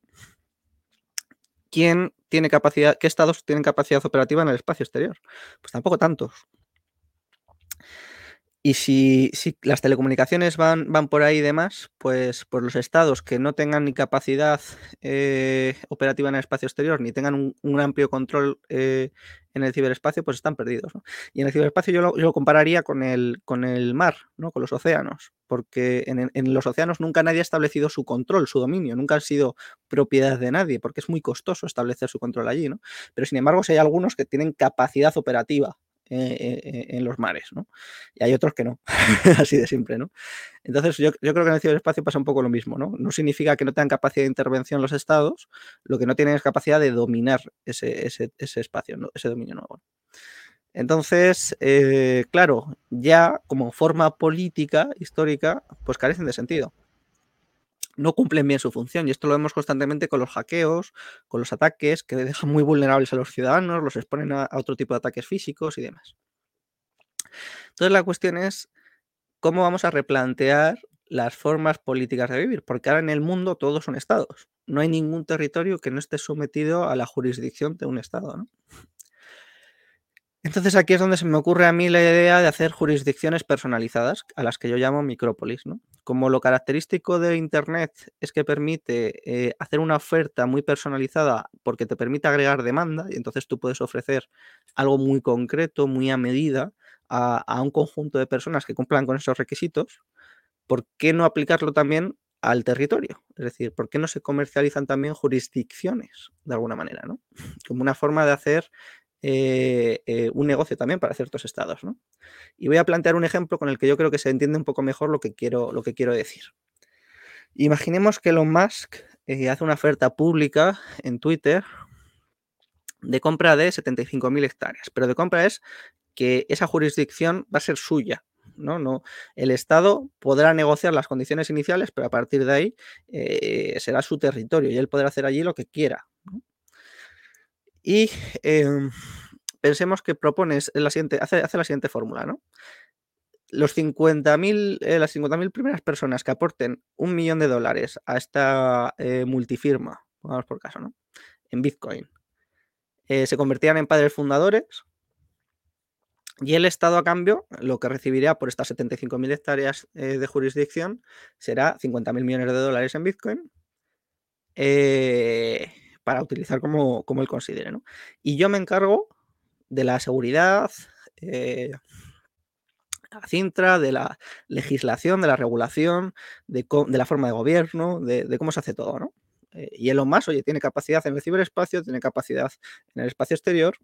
¿Quién tiene capacidad, qué estados tienen capacidad operativa en el espacio exterior? Pues tampoco tantos. Y si, las telecomunicaciones van, van por ahí y demás, pues por los estados que no tengan ni capacidad eh, operativa en el espacio exterior, ni tengan un, amplio control eh, en el ciberespacio, pues están perdidos. Y en el ciberespacio yo lo, compararía con el, con el mar, ¿no? con los océanos, porque en, en, los océanos nunca nadie ha establecido su control, su dominio, nunca han sido propiedad de nadie, porque es muy costoso establecer su control allí. ¿no? Pero sin embargo, si hay algunos que tienen capacidad operativa en los mares, ¿no? Y hay otros que no, [LAUGHS] así de simple, ¿no? Entonces, yo, creo que en el ciberespacio pasa un poco lo mismo, ¿no? No significa que no tengan capacidad de intervención los estados, lo que no tienen es capacidad de dominar ese, espacio, ese dominio nuevo. Entonces, eh, claro, ya como forma política histórica, pues carecen de sentido no cumplen bien su función. Y esto lo vemos constantemente con los hackeos, con los ataques que dejan muy vulnerables a los ciudadanos, los exponen a, otro tipo de ataques físicos y demás. Entonces la cuestión es cómo vamos a replantear las formas políticas de vivir, porque ahora en el mundo todos son estados. No hay ningún territorio que no esté sometido a la jurisdicción de un estado. ¿no? Entonces aquí es donde se me ocurre a mí la idea de hacer jurisdicciones personalizadas, a las que yo llamo micrópolis. ¿no? Como lo característico de Internet es que permite eh, hacer una oferta muy personalizada porque te permite agregar demanda y entonces tú puedes ofrecer algo muy concreto, muy a medida a, un conjunto de personas que cumplan con esos requisitos, ¿por qué no aplicarlo también al territorio? Es decir, ¿por qué no se comercializan también jurisdicciones de alguna manera? ¿no? Como una forma de hacer eh, eh, un negocio también para ciertos estados. ¿no? Y voy a plantear un ejemplo con el que yo creo que se entiende un poco mejor lo que quiero, lo que quiero decir. Imaginemos que Elon Musk eh, hace una oferta pública en Twitter de compra de 75.000 hectáreas, pero de compra es que esa jurisdicción va a ser suya. ¿no? No, el Estado podrá negociar las condiciones iniciales, pero a partir de ahí será su territorio y él podrá hacer allí lo que quiera. Y em, pensemos que propones la siguiente, hace, la siguiente fórmula, ¿no? Los 50.000, eh, las 50.000 primeras personas que aporten un millón de dólares a esta eh, multifirma, pongamos por caso, ¿no? En Bitcoin, eh, se convertían en padres fundadores y el Estado, a cambio, lo que recibiría por estas 75.000 hectáreas de jurisdicción será 50.000 millones de dólares en Bitcoin. Eh, para utilizar como, como él considere. ¿no? Y yo me encargo de la seguridad, eh, Cintra, de la legislación, de la regulación, de, la forma de gobierno, de, cómo se hace todo. ¿no? Eh, y Elon Musk, oye, tiene capacidad en el ciberespacio, tiene capacidad en el espacio exterior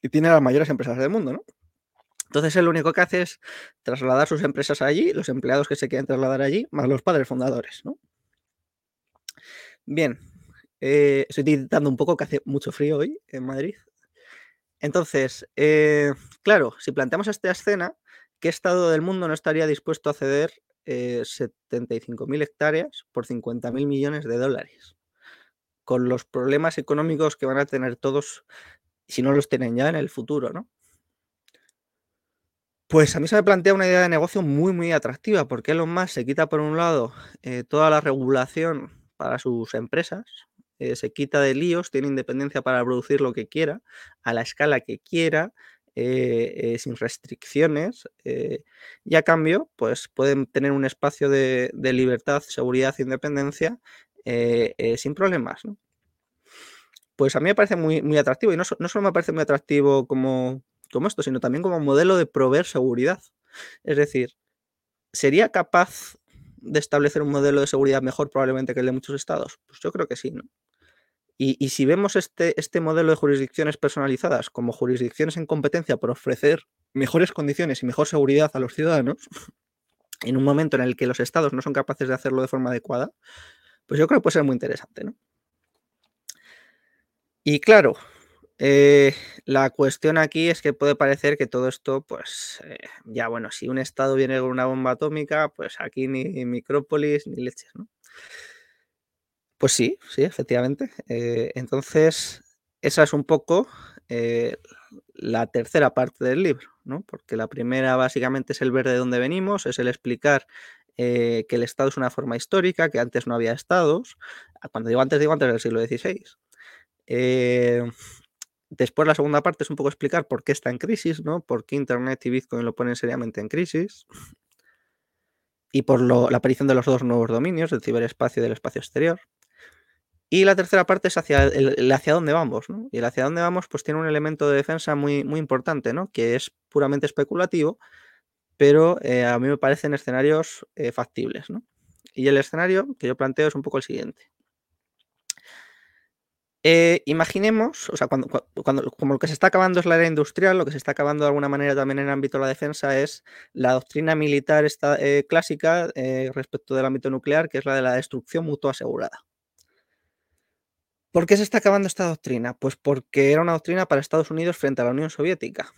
y tiene las mayores empresas del mundo. ¿no? Entonces él lo único que hace es trasladar sus empresas allí, los empleados que se quieren trasladar allí, más los padres fundadores. ¿no? Bien, eh, estoy intentando un poco que hace mucho frío hoy en Madrid. Entonces, eh, claro, si planteamos esta escena, ¿qué estado del mundo no estaría dispuesto a ceder 75.000 eh, hectáreas por 50.000 millones de dólares? Con los problemas económicos que van a tener todos, si no los tienen ya en el futuro, ¿no? Pues a mí se me plantea una idea de negocio muy, muy atractiva, porque lo más se quita por un lado toda la regulación para sus empresas, eh, se quita de líos, tiene independencia para producir lo que quiera, a la escala que quiera, eh, eh, sin restricciones, y a cambio, pues pueden tener un espacio de, libertad, seguridad e independencia sin problemas. Pues a mí me parece muy, muy atractivo, y no, solo me parece muy atractivo como, como esto, sino también como modelo de proveer seguridad. Es decir, ¿sería capaz de establecer un modelo de seguridad mejor probablemente que el de muchos estados? Pues yo creo que sí, ¿no? Y, si vemos este, este modelo de jurisdicciones personalizadas como jurisdicciones en competencia por ofrecer mejores condiciones y mejor seguridad a los ciudadanos, [LAUGHS] en un momento en el que los estados no son capaces de hacerlo de forma adecuada, pues yo creo que puede ser muy interesante. ¿no? Y claro, eh, la cuestión aquí es que puede parecer que todo esto, pues eh, ya bueno, si un estado viene con una bomba atómica, pues aquí ni micrópolis ni leches, ¿no? Pues sí, sí, efectivamente. Eh, entonces, esa es un poco eh, la tercera parte del libro, ¿no? Porque la primera básicamente es el ver de dónde venimos, es el explicar eh, que el Estado es una forma histórica, que antes no había estados. Cuando digo antes, digo antes del siglo XVI. después la segunda parte es un poco explicar por qué está en crisis, ¿no? Por qué Internet y Bitcoin lo ponen seriamente en crisis. Y por la aparición de los dos nuevos dominios, del ciberespacio y del espacio exterior. Y la tercera parte es hacia, el, hacia dónde vamos, ¿no? Y el hacia dónde vamos, pues tiene un elemento de defensa muy, muy importante, ¿no? Que es puramente especulativo, pero eh, a mí me parecen escenarios eh, factibles, ¿no? Y el escenario que yo planteo es un poco el siguiente. Eh, imaginemos, o sea, cuando, cuando, como lo que se está acabando es la era industrial, lo que se está acabando de alguna manera también en el ámbito de la defensa es la doctrina militar esta, clásica respecto del ámbito nuclear, que es la de la destrucción mutua asegurada. ¿Por qué se está acabando esta doctrina? Pues porque era una doctrina para Estados Unidos frente a la Unión Soviética.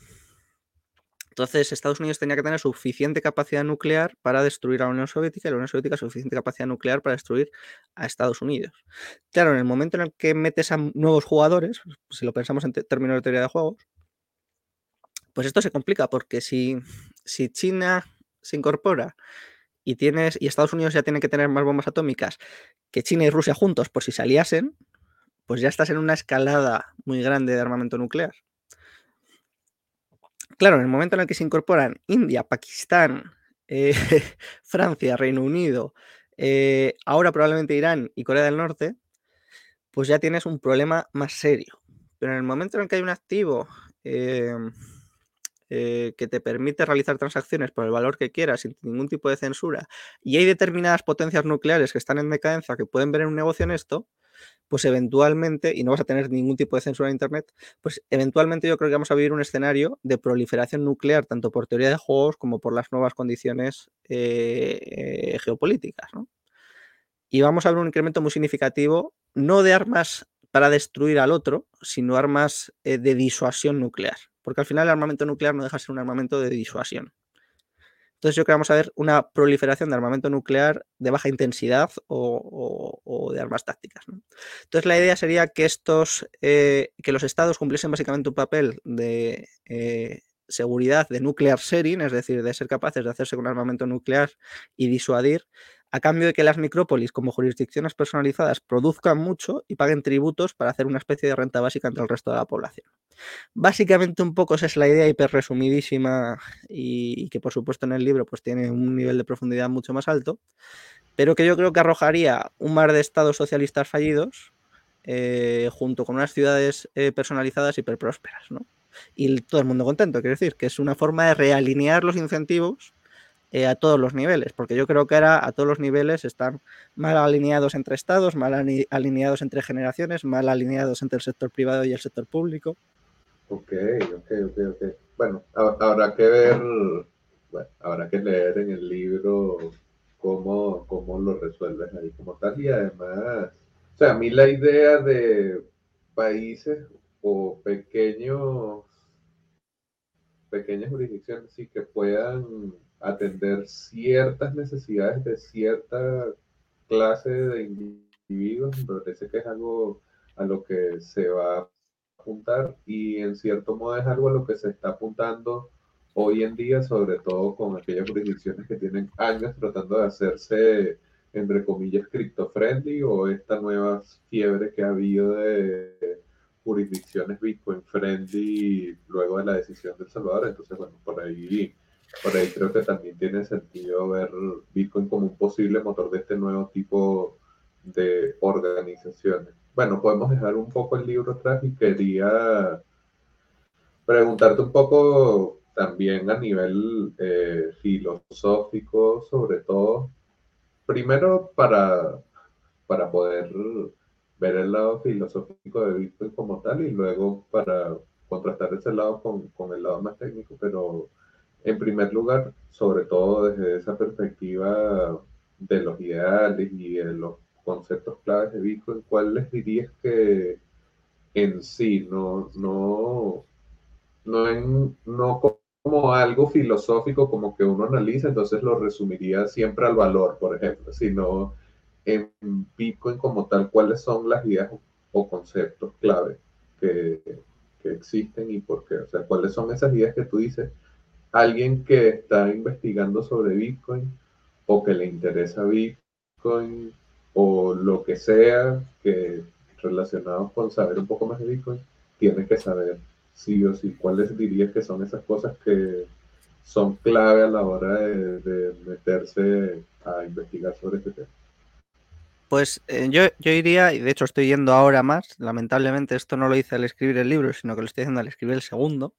Entonces, Estados Unidos tenía que tener suficiente capacidad nuclear para destruir a la Unión Soviética y la Unión Soviética suficiente capacidad nuclear para destruir a Estados Unidos. Claro, en el momento en el que metes a nuevos jugadores, si lo pensamos en términos de teoría de juegos, pues esto se complica porque si, si China se incorpora y tienes y Estados Unidos ya tiene que tener más bombas atómicas que China y Rusia juntos por si se aliasen, pues ya estás en una escalada muy grande de armamento nuclear. Claro, en el momento en el que se incorporan India, Pakistán, eh, [LAUGHS] Francia, Reino Unido, eh, ahora probablemente Irán y Corea del Norte, pues ya tienes un problema más serio. Pero en el momento en el que hay un activo em, eh, que te permite realizar transacciones por el valor que quieras sin ningún tipo de censura y hay determinadas potencias nucleares que están en decadencia que pueden ver en un negocio en esto, pues eventualmente, y no vas a tener ningún tipo de censura en Internet, pues eventualmente yo creo que vamos a vivir un escenario de proliferación nuclear, tanto por teoría de juegos como por las nuevas condiciones eh, geopolíticas. Y vamos a ver un incremento muy significativo, no de armas para destruir al otro, sino armas eh, de disuasión nuclear. Porque al final el armamento nuclear no deja de ser un armamento de disuasión. Entonces yo creo que vamos a ver una proliferación de armamento nuclear de baja intensidad o, de armas tácticas. Entonces la idea sería que estos, eh, que los estados cumpliesen básicamente un papel de eh, seguridad de nuclear sharing, es decir, de ser capaces de hacerse con armamento nuclear y disuadir, a cambio de que las micrópolis como jurisdicciones personalizadas produzcan mucho y paguen tributos para hacer una especie de renta básica entre el resto de la población. Básicamente un poco esa es la idea hiper resumidísima y, que por supuesto en el libro pues tiene un nivel de profundidad mucho más alto, pero que yo creo que arrojaría un mar de estados socialistas fallidos eh, junto con unas ciudades eh, personalizadas hiper prósperas, ¿no? Y todo el mundo contento, quiero decir, que es una forma de realinear los incentivos eh, a todos los niveles, porque yo creo que ahora a todos los niveles están mal alineados entre estados, mal alineados entre generaciones, mal alineados entre el sector privado y el sector público. Ok, ok, ok, ok. Bueno, habrá que ver, bueno, habrá que leer en el libro cómo, cómo lo resuelves ahí como tal. Y además, o sea, a mí la idea de países o pequeños, pequeñas jurisdicciones sí que puedan atender ciertas necesidades de cierta clase de individuos, me parece que es algo a lo que se va apuntar y en cierto modo es algo a lo que se está apuntando hoy en día, sobre todo con aquellas jurisdicciones que tienen años tratando de hacerse, entre comillas, cripto-friendly o esta nueva fiebre que ha habido de jurisdicciones Bitcoin-friendly luego de la decisión del Salvador. Entonces, bueno, por ahí, por ahí creo que también tiene sentido ver Bitcoin como un posible motor de este nuevo tipo de organizaciones. Bueno, podemos dejar un poco el libro atrás y quería preguntarte un poco también a nivel eh, filosófico, sobre todo, primero para, para poder ver el lado filosófico de Bitcoin como tal y luego para contrastar ese lado con, con el lado más técnico, pero en primer lugar, sobre todo desde esa perspectiva de los ideales y de los conceptos claves de Bitcoin, ¿cuál les dirías que en sí, no, no, no, en, no como algo filosófico como que uno analiza, entonces lo resumiría siempre al valor, por ejemplo, sino en Bitcoin como tal, cuáles son las ideas o conceptos clave que, que existen y por qué, o sea, cuáles son esas ideas que tú dices, alguien que está investigando sobre Bitcoin o que le interesa Bitcoin o lo que sea que relacionado con saber un poco más de Bitcoin, tiene que saber sí o sí cuáles dirías que son esas cosas que son clave a la hora de, meterse a investigar sobre este tema. Pues eh, yo, yo iría, y de hecho estoy yendo ahora más, lamentablemente esto no lo hice al escribir el libro, sino que lo estoy haciendo al escribir el segundo,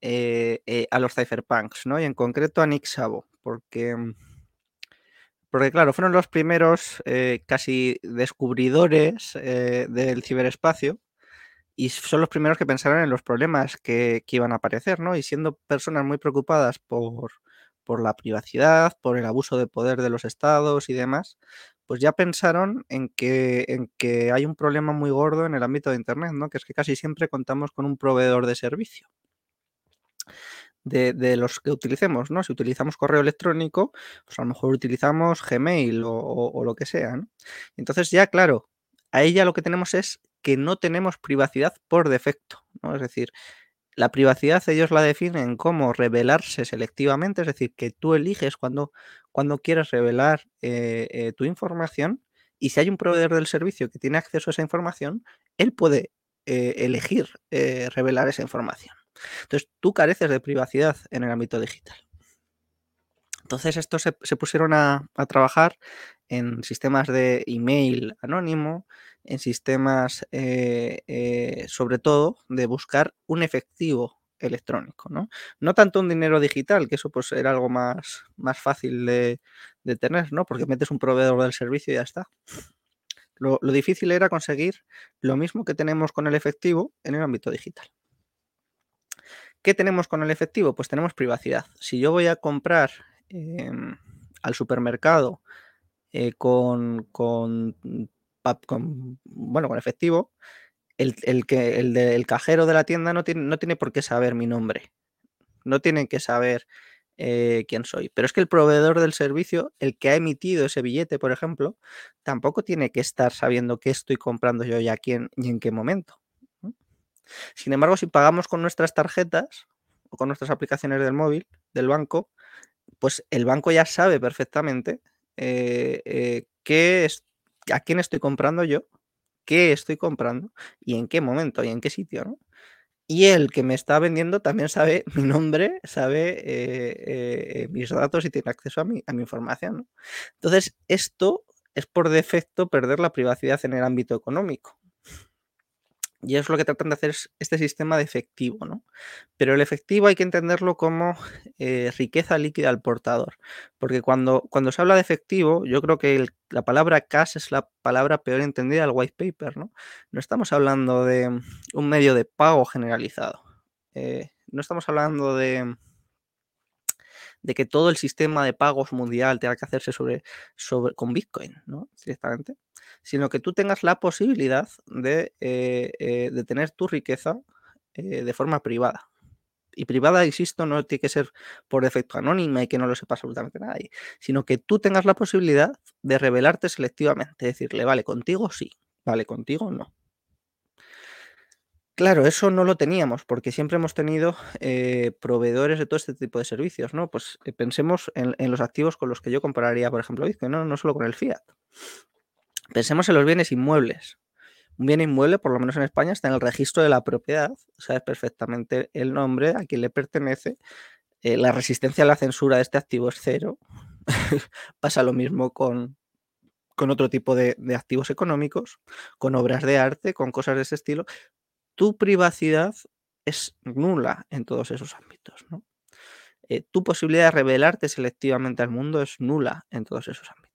eh, eh, a los cypherpunks, ¿no? Y en concreto a Nick Sabo, porque mm, Porque claro, fueron los primeros eh, casi descubridores del ciberespacio y son los primeros que pensaron en los problemas que, que, iban a aparecer, ¿no? Y siendo personas muy preocupadas por, por la privacidad, por el abuso de poder de los estados y demás, pues ya pensaron en que, en que hay un problema muy gordo en el ámbito de Internet, ¿no? Que es que casi siempre contamos con un proveedor de servicio. De, los que utilicemos, ¿no? Si utilizamos correo electrónico, pues a lo mejor utilizamos Gmail o lo que sea, ¿no? Entonces ya, claro, a ella lo que tenemos es que no tenemos privacidad por defecto, ¿no? Es decir, la privacidad ellos la definen como revelarse selectivamente, es decir, que tú eliges cuando, cuando quieres revelar eh, eh, tu información y si hay un proveedor del servicio que tiene acceso a esa información, él puede eh, elegir revelar esa información. Entonces, tú careces de privacidad en el ámbito digital. Entonces, estos se, pusieron a, trabajar en sistemas de email anónimo, en sistemas, eh, eh, sobre todo, de buscar un efectivo electrónico, ¿no? No tanto un dinero digital, que eso pues era algo más, más fácil de, tener, ¿no? Porque metes un proveedor del servicio y ya está. Lo, difícil era conseguir lo mismo que tenemos con el efectivo en el ámbito digital. ¿Qué tenemos con el efectivo? Pues tenemos privacidad. Si yo voy a comprar eh, al supermercado eh, con, con con, bueno, con efectivo, el, el que, el, cajero de la tienda no tiene, no tiene por qué saber mi nombre. No tiene que saber eh, quién soy. Pero es que el proveedor del servicio, el que ha emitido ese billete, por ejemplo, tampoco tiene que estar sabiendo qué estoy comprando yo y a quién y en qué momento. Sin embargo, si pagamos con nuestras tarjetas o con nuestras aplicaciones del móvil, del banco, pues el banco ya sabe perfectamente eh, eh, qué es a quién estoy comprando yo, qué estoy comprando y en qué momento y en qué sitio. Y el que me está vendiendo también sabe mi nombre, sabe eh, mis datos y tiene acceso a mi, a mi información. Entonces, esto es por defecto perder la privacidad en el ámbito económico. Y es lo que tratan de hacer este sistema de efectivo, ¿no? Pero el efectivo hay que entenderlo como eh, riqueza líquida al portador. Porque cuando, cuando se habla de efectivo, yo creo que la palabra cash es la palabra peor entendida del white paper, ¿no? No estamos hablando de un medio de pago generalizado. Eh, no estamos hablando de, de que todo el sistema de pagos mundial tenga que hacerse sobre, sobre, con Bitcoin, ¿no? Directamente sino que tú tengas la posibilidad de, eh, eh, de tener tu riqueza eh, de forma privada. Y privada, insisto, no tiene que ser por defecto anónima y que no lo sepa absolutamente nadie, sino que tú tengas la posibilidad de revelarte selectivamente, decirle, vale, contigo sí, vale, contigo no. Claro, eso no lo teníamos porque siempre hemos tenido proveedores de todo este tipo de servicios, ¿no? Pues pensemos en, en, los activos con los que yo compraría, por ejemplo, Bitcoin, ¿no? no solo con el fiat. Pensemos en los bienes inmuebles. Un bien inmueble, por lo menos en España, está en el registro de la propiedad. Sabes perfectamente el nombre, a quién le pertenece. Eh, la resistencia a la censura de este activo es cero. [LAUGHS] Pasa lo mismo con, con otro tipo de, activos económicos, con obras de arte, con cosas de ese estilo. Tu privacidad es nula en todos esos ámbitos. Eh, tu posibilidad de revelarte selectivamente al mundo es nula en todos esos ámbitos.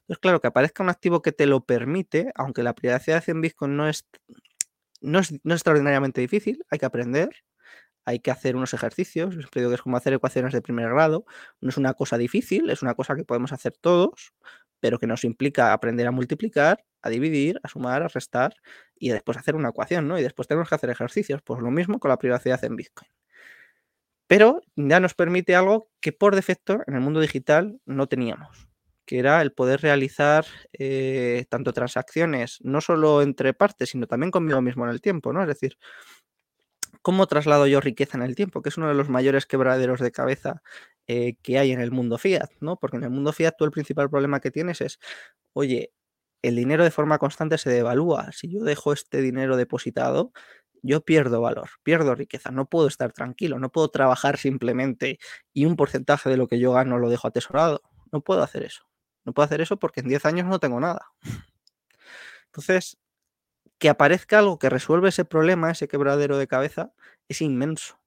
Entonces, claro, que aparezca un activo que te lo permite, aunque la privacidad en Bitcoin no es, no es, no es extraordinariamente difícil, hay que aprender, hay que hacer unos ejercicios, siempre digo que es como hacer ecuaciones de primer grado, no es una cosa difícil, es una cosa que podemos hacer todos, pero que nos implica aprender a multiplicar, a dividir, a sumar, a restar y después hacer una ecuación, ¿no? Y después tenemos que hacer ejercicios, pues lo mismo con la privacidad en Bitcoin. Pero ya nos permite algo que por defecto en el mundo digital no teníamos que era el poder realizar eh, tanto transacciones, no solo entre partes, sino también conmigo mismo en el tiempo, ¿no? Es decir, ¿cómo traslado yo riqueza en el tiempo? Que es uno de los mayores quebraderos de cabeza eh, que hay en el mundo fiat, ¿no? Porque en el mundo fiat tú el principal problema que tienes es, oye, el dinero de forma constante se devalúa. Si yo dejo este dinero depositado, yo pierdo valor, pierdo riqueza, no puedo estar tranquilo, no puedo trabajar simplemente y un porcentaje de lo que yo gano lo dejo atesorado. No puedo hacer eso. No puedo hacer eso porque en 10 años no tengo nada. Entonces, que aparezca algo que resuelve ese problema, ese quebradero de cabeza, es inmenso.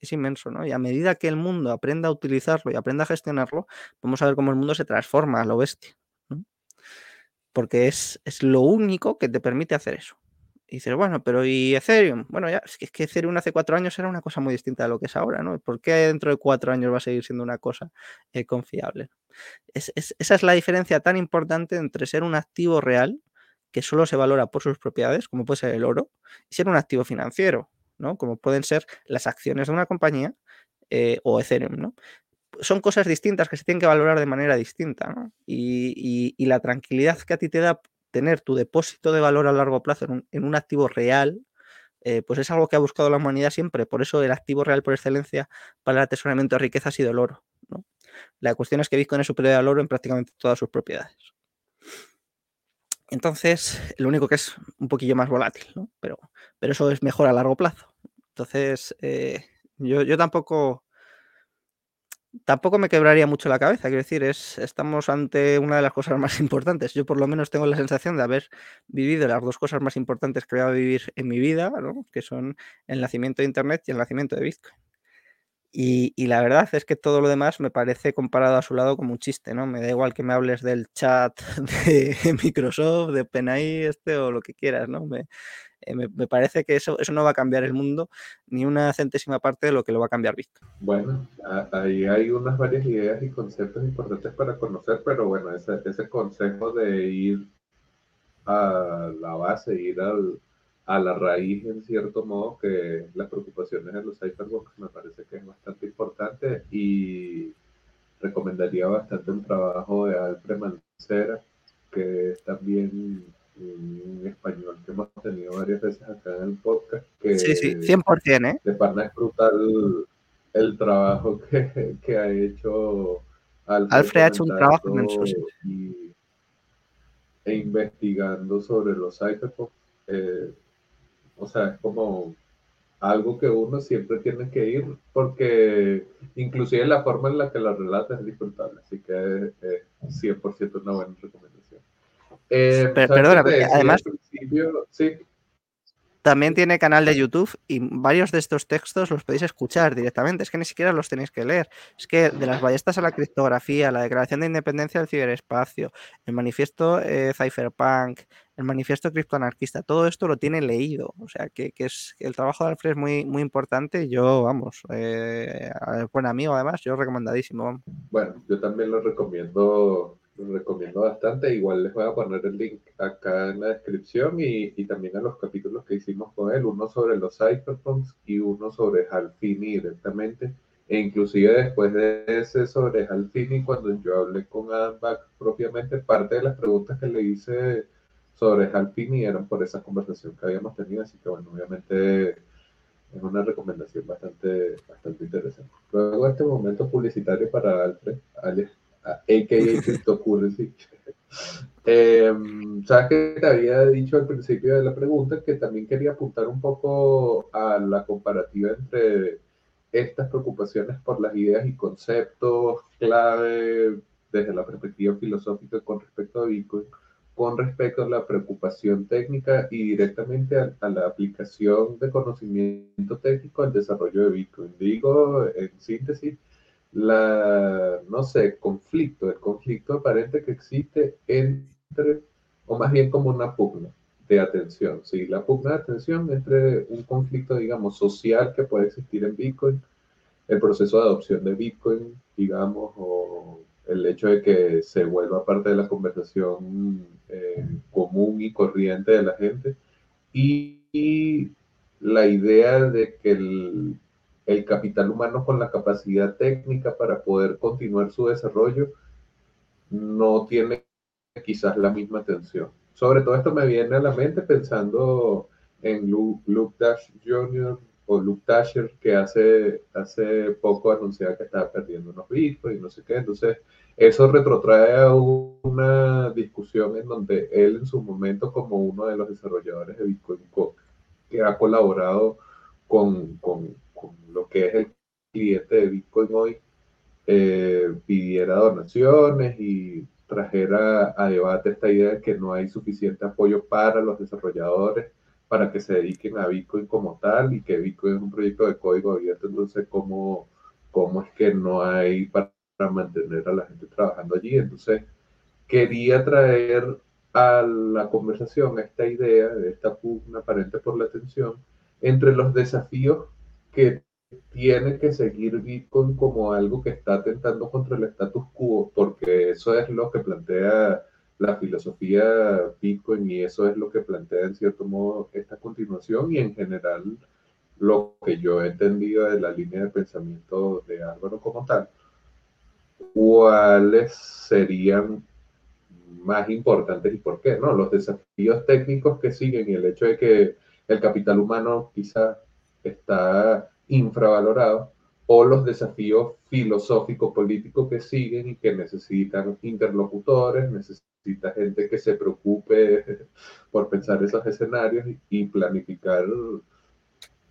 es inmenso, ¿no? Y a medida que el mundo aprenda a utilizarlo y aprenda a gestionarlo, vamos a ver cómo el mundo se transforma a lo bestia, ¿no? Porque es, es lo único que te permite hacer eso. Y dices, bueno, pero ¿y Ethereum? Bueno, ya, es que, es que Ethereum hace cuatro años era una cosa muy distinta de lo que es ahora, ¿no? ¿Por qué dentro de cuatro años va a seguir siendo una cosa eh, confiable? Es, es, esa es la diferencia tan importante entre ser un activo real, que solo se valora por sus propiedades, como puede ser el oro, y ser un activo financiero, ¿no? Como pueden ser las acciones de una compañía eh, o Ethereum, ¿no? Son cosas distintas que se tienen que valorar de manera distinta, ¿no? Y, y la tranquilidad que a ti te da tener tu depósito de valor a largo plazo en un, en un activo real, eh, pues es algo que ha buscado la humanidad siempre. Por eso el activo real por excelencia para el atesoramiento de riqueza ha sido el oro. ¿no? La cuestión es que Bitcoin es superior al oro en prácticamente todas sus propiedades. Entonces, lo único que es un poquillo más volátil, ¿no? pero, pero eso es mejor a largo plazo. Entonces, eh, yo, yo tampoco tampoco me quebraría mucho la cabeza, quiero decir, es, estamos ante una de las cosas más [LAUGHS] importantes. Yo por lo menos tengo la sensación de haber vivido las dos cosas más importantes que voy a vivir en mi vida, ¿no? que son el nacimiento de Internet y el nacimiento de Bitcoin. Y, la verdad es que todo lo demás me parece comparado a su lado como un chiste, ¿no? Me da igual que me hables del chat [LAUGHS] de Microsoft, de OpenAI, este o lo que quieras, ¿no? Me, eh, me, parece que eso, eso no va a cambiar el mundo ni una centésima parte de lo que lo va a cambiar Bitcoin. Bueno, ahí hay unas varias ideas y conceptos importantes para conocer, pero bueno, ese, ese consejo de ir a la base, ir al, a la raíz en cierto modo, que las preocupaciones de los cyberbox me parece que es bastante importante y recomendaría bastante un trabajo de Alfred Mancera, que es también en español que hemos tenido varias veces acá en el podcast. Que sí, sí, 100%, ¿eh? De pana es brutal el trabajo que, que ha hecho Alfred. Alfred ha hecho un trabajo. Y, e investigando sobre los cyberpunks. Eh, o sea, es como algo que uno siempre tiene que ir porque inclusive la forma en la que lo relata es disfrutable. Así que es 100% una buena recomendación. Eh, Pero, perdona, además, sí. también tiene canal de YouTube y varios de estos textos los podéis escuchar directamente. Es que ni siquiera los tenéis que leer. Es que de las ballestas a la criptografía, la declaración de independencia del ciberespacio, el manifiesto eh, Cypherpunk, el manifiesto criptoanarquista, todo esto lo tiene leído. O sea, que, que es el trabajo de Alfred es muy, muy importante. Yo, vamos, eh, buen amigo además, yo recomendadísimo. Bueno, yo también lo recomiendo lo recomiendo bastante. Igual les voy a poner el link acá en la descripción y, y también a los capítulos que hicimos con él, uno sobre los cypherpunks y uno sobre Halfini directamente. E inclusive después de ese sobre Halfini, cuando yo hablé con Adam Back propiamente, parte de las preguntas que le hice sobre Halfini eran por esa conversación que habíamos tenido, así que bueno, obviamente es una recomendación bastante, bastante interesante. Luego este momento publicitario para Alfred, Alex, a.k.a. Cryptocurrency. Eh, Sabes que te había dicho al principio de la pregunta que también quería apuntar un poco a la comparativa entre estas preocupaciones por las ideas y conceptos clave desde la perspectiva filosófica con respecto a Bitcoin, con respecto a la preocupación técnica y directamente a, a la aplicación de conocimiento técnico al desarrollo de Bitcoin. Digo, en síntesis, la, no sé, conflicto, el conflicto aparente que existe entre, o más bien como una pugna de atención, ¿sí? La pugna de atención entre un conflicto, digamos, social que puede existir en Bitcoin, el proceso de adopción de Bitcoin, digamos, o el hecho de que se vuelva parte de la conversación eh, común y corriente de la gente, y, y la idea de que el, el capital humano con la capacidad técnica para poder continuar su desarrollo no tiene quizás la misma atención. Sobre todo esto me viene a la mente pensando en Luke, Dash Jr. o Luke Dasher, que hace, hace poco anunciaba que estaba perdiendo unos bitcoins y no sé qué. Entonces, eso retrotrae a una discusión en donde él en su momento como uno de los desarrolladores de Bitcoin que ha colaborado con lo que es el cliente de Bitcoin hoy, eh, pidiera donaciones y trajera a debate esta idea de que no hay suficiente apoyo para los desarrolladores para que se dediquen a Bitcoin como tal y que Bitcoin es un proyecto de código abierto, entonces cómo, cómo es que no hay para, mantener a la gente trabajando allí. Entonces quería traer a la conversación esta idea de esta pugna aparente por la atención entre los desafíos que tiene que seguir Bitcoin como algo que está atentando contra el status quo, porque eso es lo que plantea la filosofía Bitcoin y eso es lo que plantea en cierto modo esta continuación y en general lo que yo he entendido de la línea de pensamiento de Álvaro como tal. ¿Cuáles serían más importantes y por qué? ¿no? Los desafíos técnicos que siguen y el hecho de que el capital humano quizá está infravalorado o los desafíos filosóficos políticos que siguen y que necesitan interlocutores, necesita gente que se preocupe [LAUGHS] por pensar esos escenarios y planificar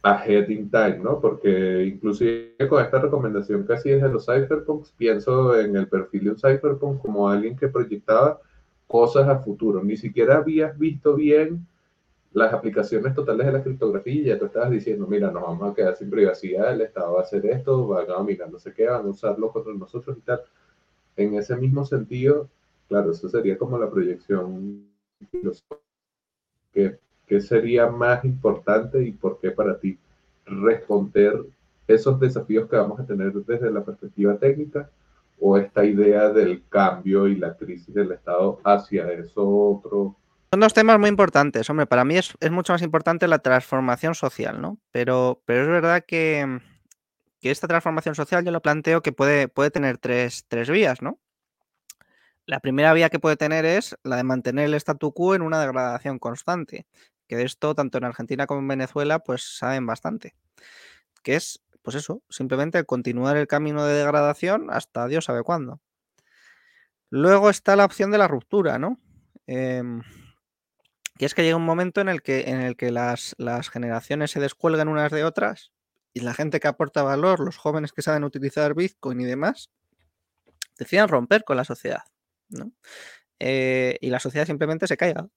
ahead in time, ¿no? Porque inclusive con esta recomendación casi desde los cypherpunks, pienso en el perfil de un cypherpunk como alguien que proyectaba cosas a futuro. Ni siquiera habías visto bien las aplicaciones totales de la criptografía ya tú estabas diciendo, mira, nos vamos a quedar sin privacidad, el Estado va a hacer esto, van a mirar no sé qué, van a usarlo contra nosotros y tal. En ese mismo sentido, claro, eso sería como la proyección ¿Qué, ¿Qué sería más importante y por qué para ti responder esos desafíos que vamos a tener desde la perspectiva técnica o esta idea del cambio y la crisis del Estado hacia eso otro son dos temas muy importantes. Hombre, para mí es, mucho más importante la transformación social, ¿no? Pero, pero es verdad que, esta transformación social yo lo planteo que puede, puede tener tres, vías, ¿no? La primera vía que puede tener es la de mantener el statu quo en una degradación constante, que de esto tanto en Argentina como en Venezuela pues saben bastante, que es pues eso, simplemente continuar el camino de degradación hasta Dios sabe cuándo. Luego está la opción de la ruptura, ¿no? Em, y es que llega un momento en el que, en el que las, generaciones se descuelgan unas de otras y la gente que aporta valor, los jóvenes que saben utilizar Bitcoin y demás, deciden romper con la sociedad. Eh, y la sociedad simplemente se caiga.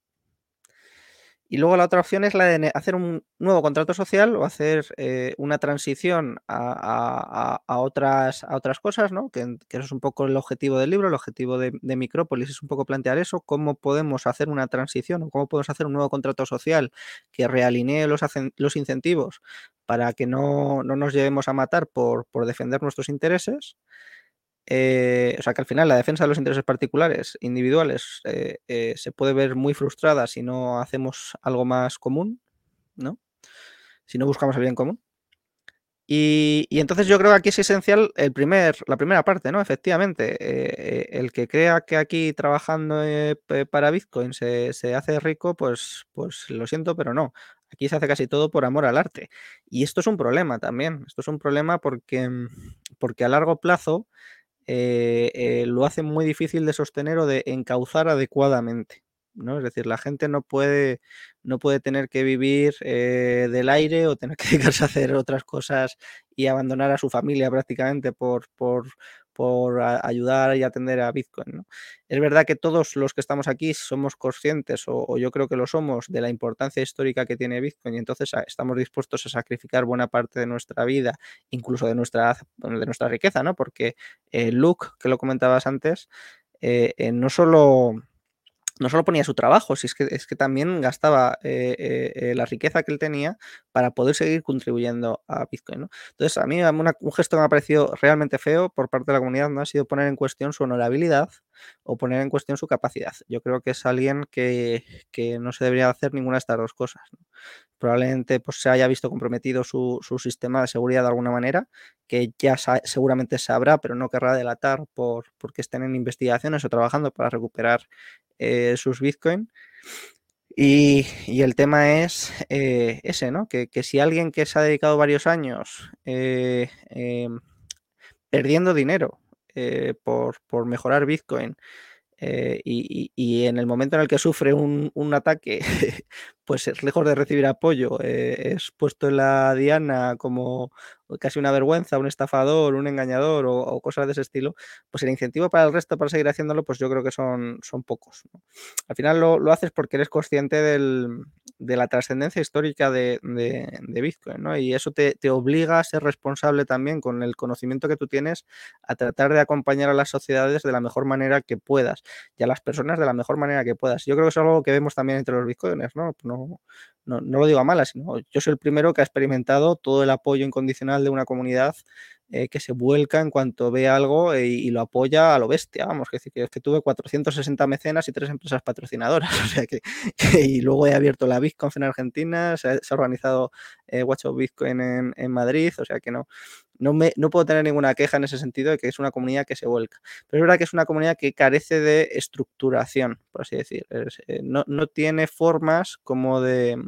Y luego la otra opción es la de hacer un nuevo contrato social o hacer eh, una transición a, otras, cosas, ¿no? Que, eso es un poco el objetivo del libro, el objetivo de, Micrópolis es un poco plantear eso, cómo podemos hacer una transición o cómo podemos hacer un nuevo contrato social que realinee los, incentivos para que no, nos llevemos a matar por defender nuestros intereses eh, o sea que al final la defensa de los intereses particulares, individuales, eh, eh, se puede ver muy frustrada si no hacemos algo más común, ¿no? Si no buscamos el bien común. Y, entonces yo creo que aquí es esencial el primer, la primera parte, ¿no? Efectivamente, el que crea que aquí trabajando para Bitcoin se, hace rico, pues, pues lo siento, pero no. Aquí se hace casi todo por amor al arte. Y esto es un problema también. Esto es un problema porque, porque a largo plazo eh, eh, lo hace muy difícil de sostener o de encauzar adecuadamente. ¿no? Es decir, la gente no puede, no puede tener que vivir eh, del aire o tener que [LAUGHS] dedicarse a hacer otras cosas y abandonar a su familia prácticamente por, por, por ayudar y atender a Bitcoin. Es verdad que todos los que estamos aquí somos conscientes, o, yo creo que lo somos, de la importancia histórica que tiene Bitcoin y entonces estamos dispuestos a sacrificar buena parte de nuestra vida, incluso de nuestra, de nuestra riqueza, ¿no? Porque eh, Luke, que lo comentabas antes, eh, eh, no solo no solo ponía su trabajo, si es que, es que también gastaba la riqueza que él tenía para poder seguir contribuyendo a Bitcoin. Entonces, a mí un gesto que me ha parecido realmente feo por parte de la comunidad no ha sido poner en cuestión su honorabilidad o poner en cuestión su capacidad. Yo creo que es alguien que, no se debería hacer ninguna de estas dos cosas. Probablemente pues, se haya visto comprometido su, sistema de seguridad de alguna manera, que ya seguramente sabrá, pero no querrá delatar por, porque estén en investigaciones o trabajando para recuperar eh, sus Bitcoin. Y, el tema es eh, ese, ¿no? Que, si alguien que se ha dedicado varios años eh, em, perdiendo dinero por, mejorar Bitcoin y, en el momento en el que sufre un, ataque, [LAUGHS] pues lejos de recibir apoyo, eh, es puesto en la diana como casi una vergüenza, un estafador, un engañador o, cosas de ese estilo, pues el incentivo para el resto para seguir haciéndolo, pues yo creo que son, son pocos. Al final lo, haces porque eres consciente de la trascendencia histórica de, Bitcoin, ¿no? Y eso te, te, obliga a ser responsable también con el conocimiento que tú tienes a tratar de acompañar a las sociedades de la mejor manera que puedas y a las personas de la mejor manera que puedas. Yo creo que es algo que vemos también entre los Bitcoiners, ¿no? No, lo digo a malas, sino yo soy el primero que ha experimentado todo el apoyo incondicional de una comunidad eh, que se vuelca en cuanto ve algo e, y lo apoya a lo bestia. Vamos, que que, que tuve 460 mecenas y tres empresas patrocinadoras. [LAUGHS] O sea que, y luego he abierto la Bitcoin en Argentina, se ha, organizado eh, Watch of Bitcoin en, en, Madrid. O sea que no, no, me, no puedo tener ninguna queja en ese sentido de que es una comunidad que se vuelca. Pero es verdad que es una comunidad que carece de estructuración, por así decir. Eh, no, no tiene formas como de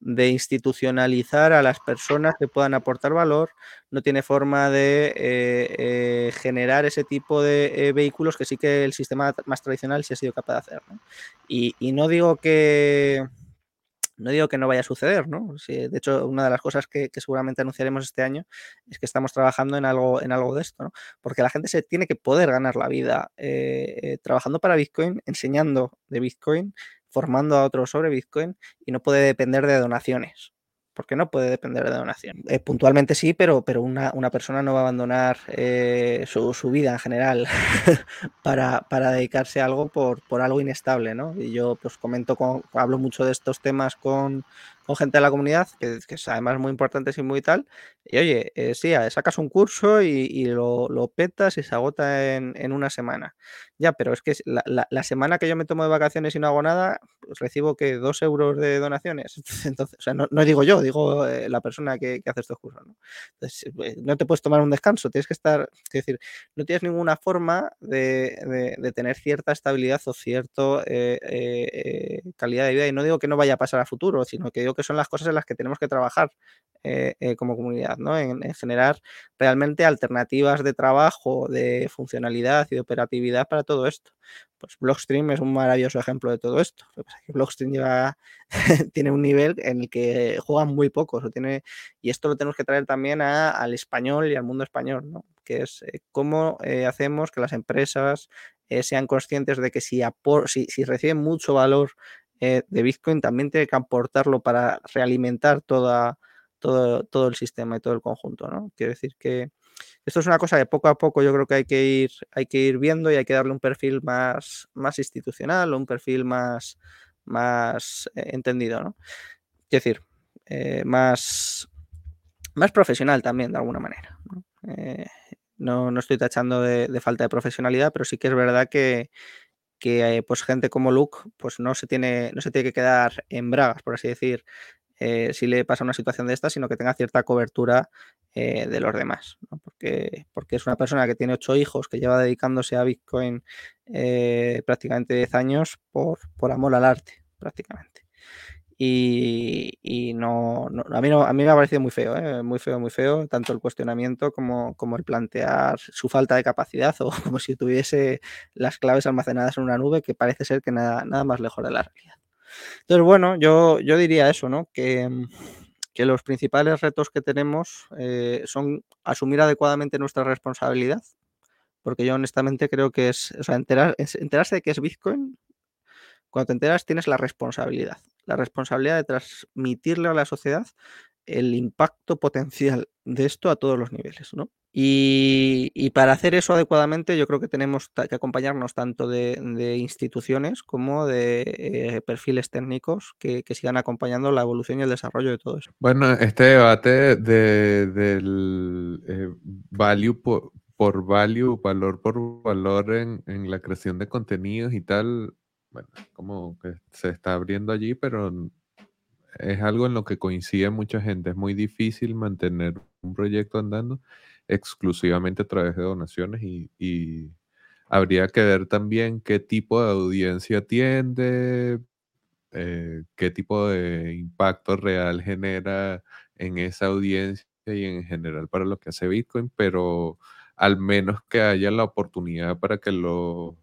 de institucionalizar a las personas que puedan aportar valor, no tiene forma de eh, eh, generar ese tipo de eh, vehículos que sí que el sistema más tradicional sí ha sido capaz de hacer. Y, no digo que no digo que no vaya a suceder, ¿no? de hecho, una de las cosas que, seguramente anunciaremos este año es que estamos trabajando en algo, en algo de esto, ¿no? Porque la gente se tiene que poder ganar la vida trabajando para Bitcoin, enseñando de Bitcoin, formando a otros sobre Bitcoin y no puede depender de donaciones. Porque no puede depender de donaciones. Eh, puntualmente sí, pero, pero una, persona no va a abandonar eh, su, vida en general [LAUGHS] para, dedicarse a algo por, por, algo inestable, ¿no? Y yo pues comento, con, hablo mucho de estos temas con, gente de la comunidad, que, es además muy importante y muy tal. Y oye, eh, sí, sacas un curso y, lo, petas y se agota en, una semana. Ya, pero es que la, semana que yo me tomo de vacaciones y no hago nada, pues recibo que dos euros de donaciones. [LAUGHS] Entonces, o sea, no, digo yo, digo eh, la persona que, hace estos cursos. ¿no? Eh, no te puedes tomar un descanso, tienes que estar, es decir, no tienes ninguna forma de, tener cierta estabilidad o cierta calidad de vida. Y no digo que no vaya a pasar a futuro, sino que digo que son las cosas en las que tenemos que trabajar eh, eh, como comunidad, ¿no? En, generar realmente alternativas de trabajo, de funcionalidad y de operatividad para todo esto. Pues Blockstream es un maravilloso ejemplo de todo esto. Blockstream lleva, [LAUGHS] tiene un nivel en el que juegan muy pocos. tiene, y esto lo tenemos que traer también al español y al mundo español, ¿no? que es eh, cómo hacemos que las empresas sean conscientes de que si, si, si, reciben mucho valor eh, de Bitcoin también tiene que aportarlo para realimentar toda, todo, todo el sistema y todo el conjunto, ¿no? Quiero decir que esto es una cosa que poco a poco yo creo que hay que ir, hay que ir viendo y hay que darle un perfil más, más institucional, un perfil más, más eh, entendido, ¿no? Quiero decir, eh, más, más profesional también, de alguna manera. ¿no? no, estoy tachando de, falta de profesionalidad, pero sí que es verdad que, que eh, pues gente como Luke pues no se tiene, no se tiene que quedar en bragas, por así decir, eh, si le pasa una situación de esta, sino que tenga cierta cobertura eh, de los demás. Porque, porque es una persona que tiene ocho hijos, que lleva dedicándose a Bitcoin prácticamente 10 años por, por amor al arte, prácticamente. Y, no, a, mí a mí me ha parecido muy feo, ¿eh? muy feo, muy feo, tanto el cuestionamiento como, como el plantear su falta de capacidad o [LAUGHS] como si tuviese las claves almacenadas en una nube que parece ser que nada, nada más lejos de la realidad. Entonces, bueno, yo, yo diría eso, ¿no? Que, que los principales retos que tenemos eh, son asumir adecuadamente nuestra responsabilidad, porque yo honestamente creo que es, enterarse de que es Bitcoin, cuando te enteras tienes la responsabilidad la responsabilidad de transmitirle a la sociedad el impacto potencial de esto a todos los niveles, ¿no? Y, para hacer eso adecuadamente, yo creo que tenemos que acompañarnos tanto de, instituciones como de eh, perfiles técnicos que, sigan acompañando la evolución y el desarrollo de todo eso. Bueno, este debate de, del eh, value por, value, valor por valor en, en la creación de contenidos y tal, bueno, como que se está abriendo allí, pero es algo en lo que coincide mucha gente. Es muy difícil mantener un proyecto andando exclusivamente a través de donaciones y, habría que ver también qué tipo de audiencia tiende, eh, qué tipo de impacto real genera en esa audiencia y en general para lo que hace Bitcoin, pero al menos que haya la oportunidad para que los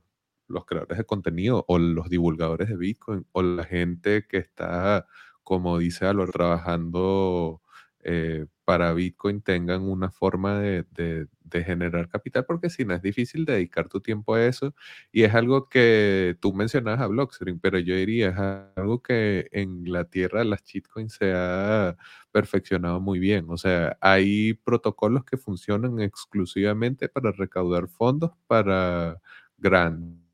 los creadores de contenido o los divulgadores de Bitcoin o la gente que está, como dice Álvaro, trabajando eh, para Bitcoin tengan una forma de, generar capital, porque si no es difícil dedicar tu tiempo a eso. Y es algo que tú mencionabas a Blockstream, pero yo diría, es algo que en la tierra de las shitcoins se ha perfeccionado muy bien. O sea, hay protocolos que funcionan exclusivamente para recaudar fondos para grants,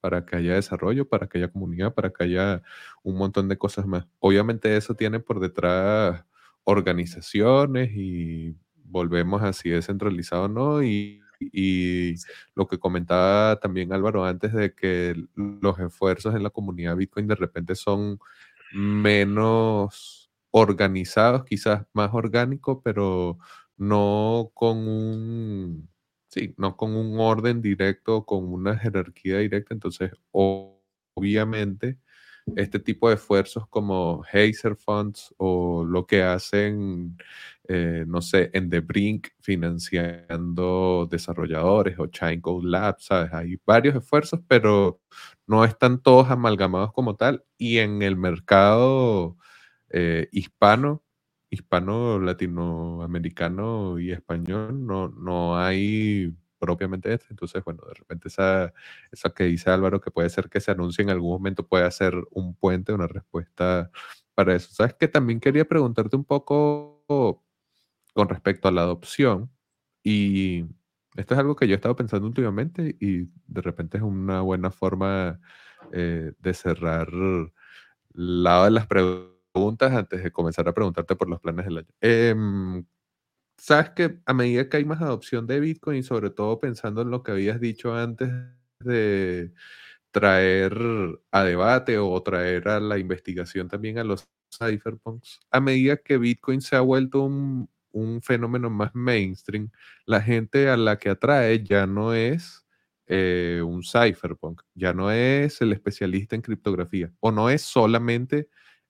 para que haya desarrollo, para que haya comunidad, para que haya un montón de cosas más. Obviamente eso tiene por detrás organizaciones y volvemos así descentralizado, ¿no? Y, y lo que comentaba también Álvaro antes de que los esfuerzos en la comunidad Bitcoin de repente son menos organizados, quizás más orgánicos, pero no con un, sí, no con un orden directo, con una jerarquía directa. Entonces, obviamente, este tipo de esfuerzos como Hazer Funds o lo que hacen, eh, no sé, en The Brink financiando desarrolladores o Code Labs, ¿sabes? Hay varios esfuerzos, pero no están todos amalgamados como tal. Y en el mercado eh, hispano, hispano, latinoamericano y español, no, no hay propiamente este. Entonces, bueno, de repente esa, eso que dice Álvaro, que puede ser que se anuncie en algún momento, puede ser un puente, una respuesta para eso. Sabes que también quería preguntarte un poco con respecto a la adopción y esto es algo que yo he estado pensando últimamente y de repente es una buena forma eh, de cerrar lado de las preguntas antes de comenzar a preguntarte por los planes del año. Em, sabes que a medida que hay más adopción de Bitcoin sobre todo pensando en lo que habías dicho antes de traer a debate o traer a la investigación también a los cypherpunks, a medida que Bitcoin se ha vuelto un, fenómeno más mainstream, la gente a la que atrae ya no es eh, un cypherpunk, ya no es el especialista en criptografía o no es solamente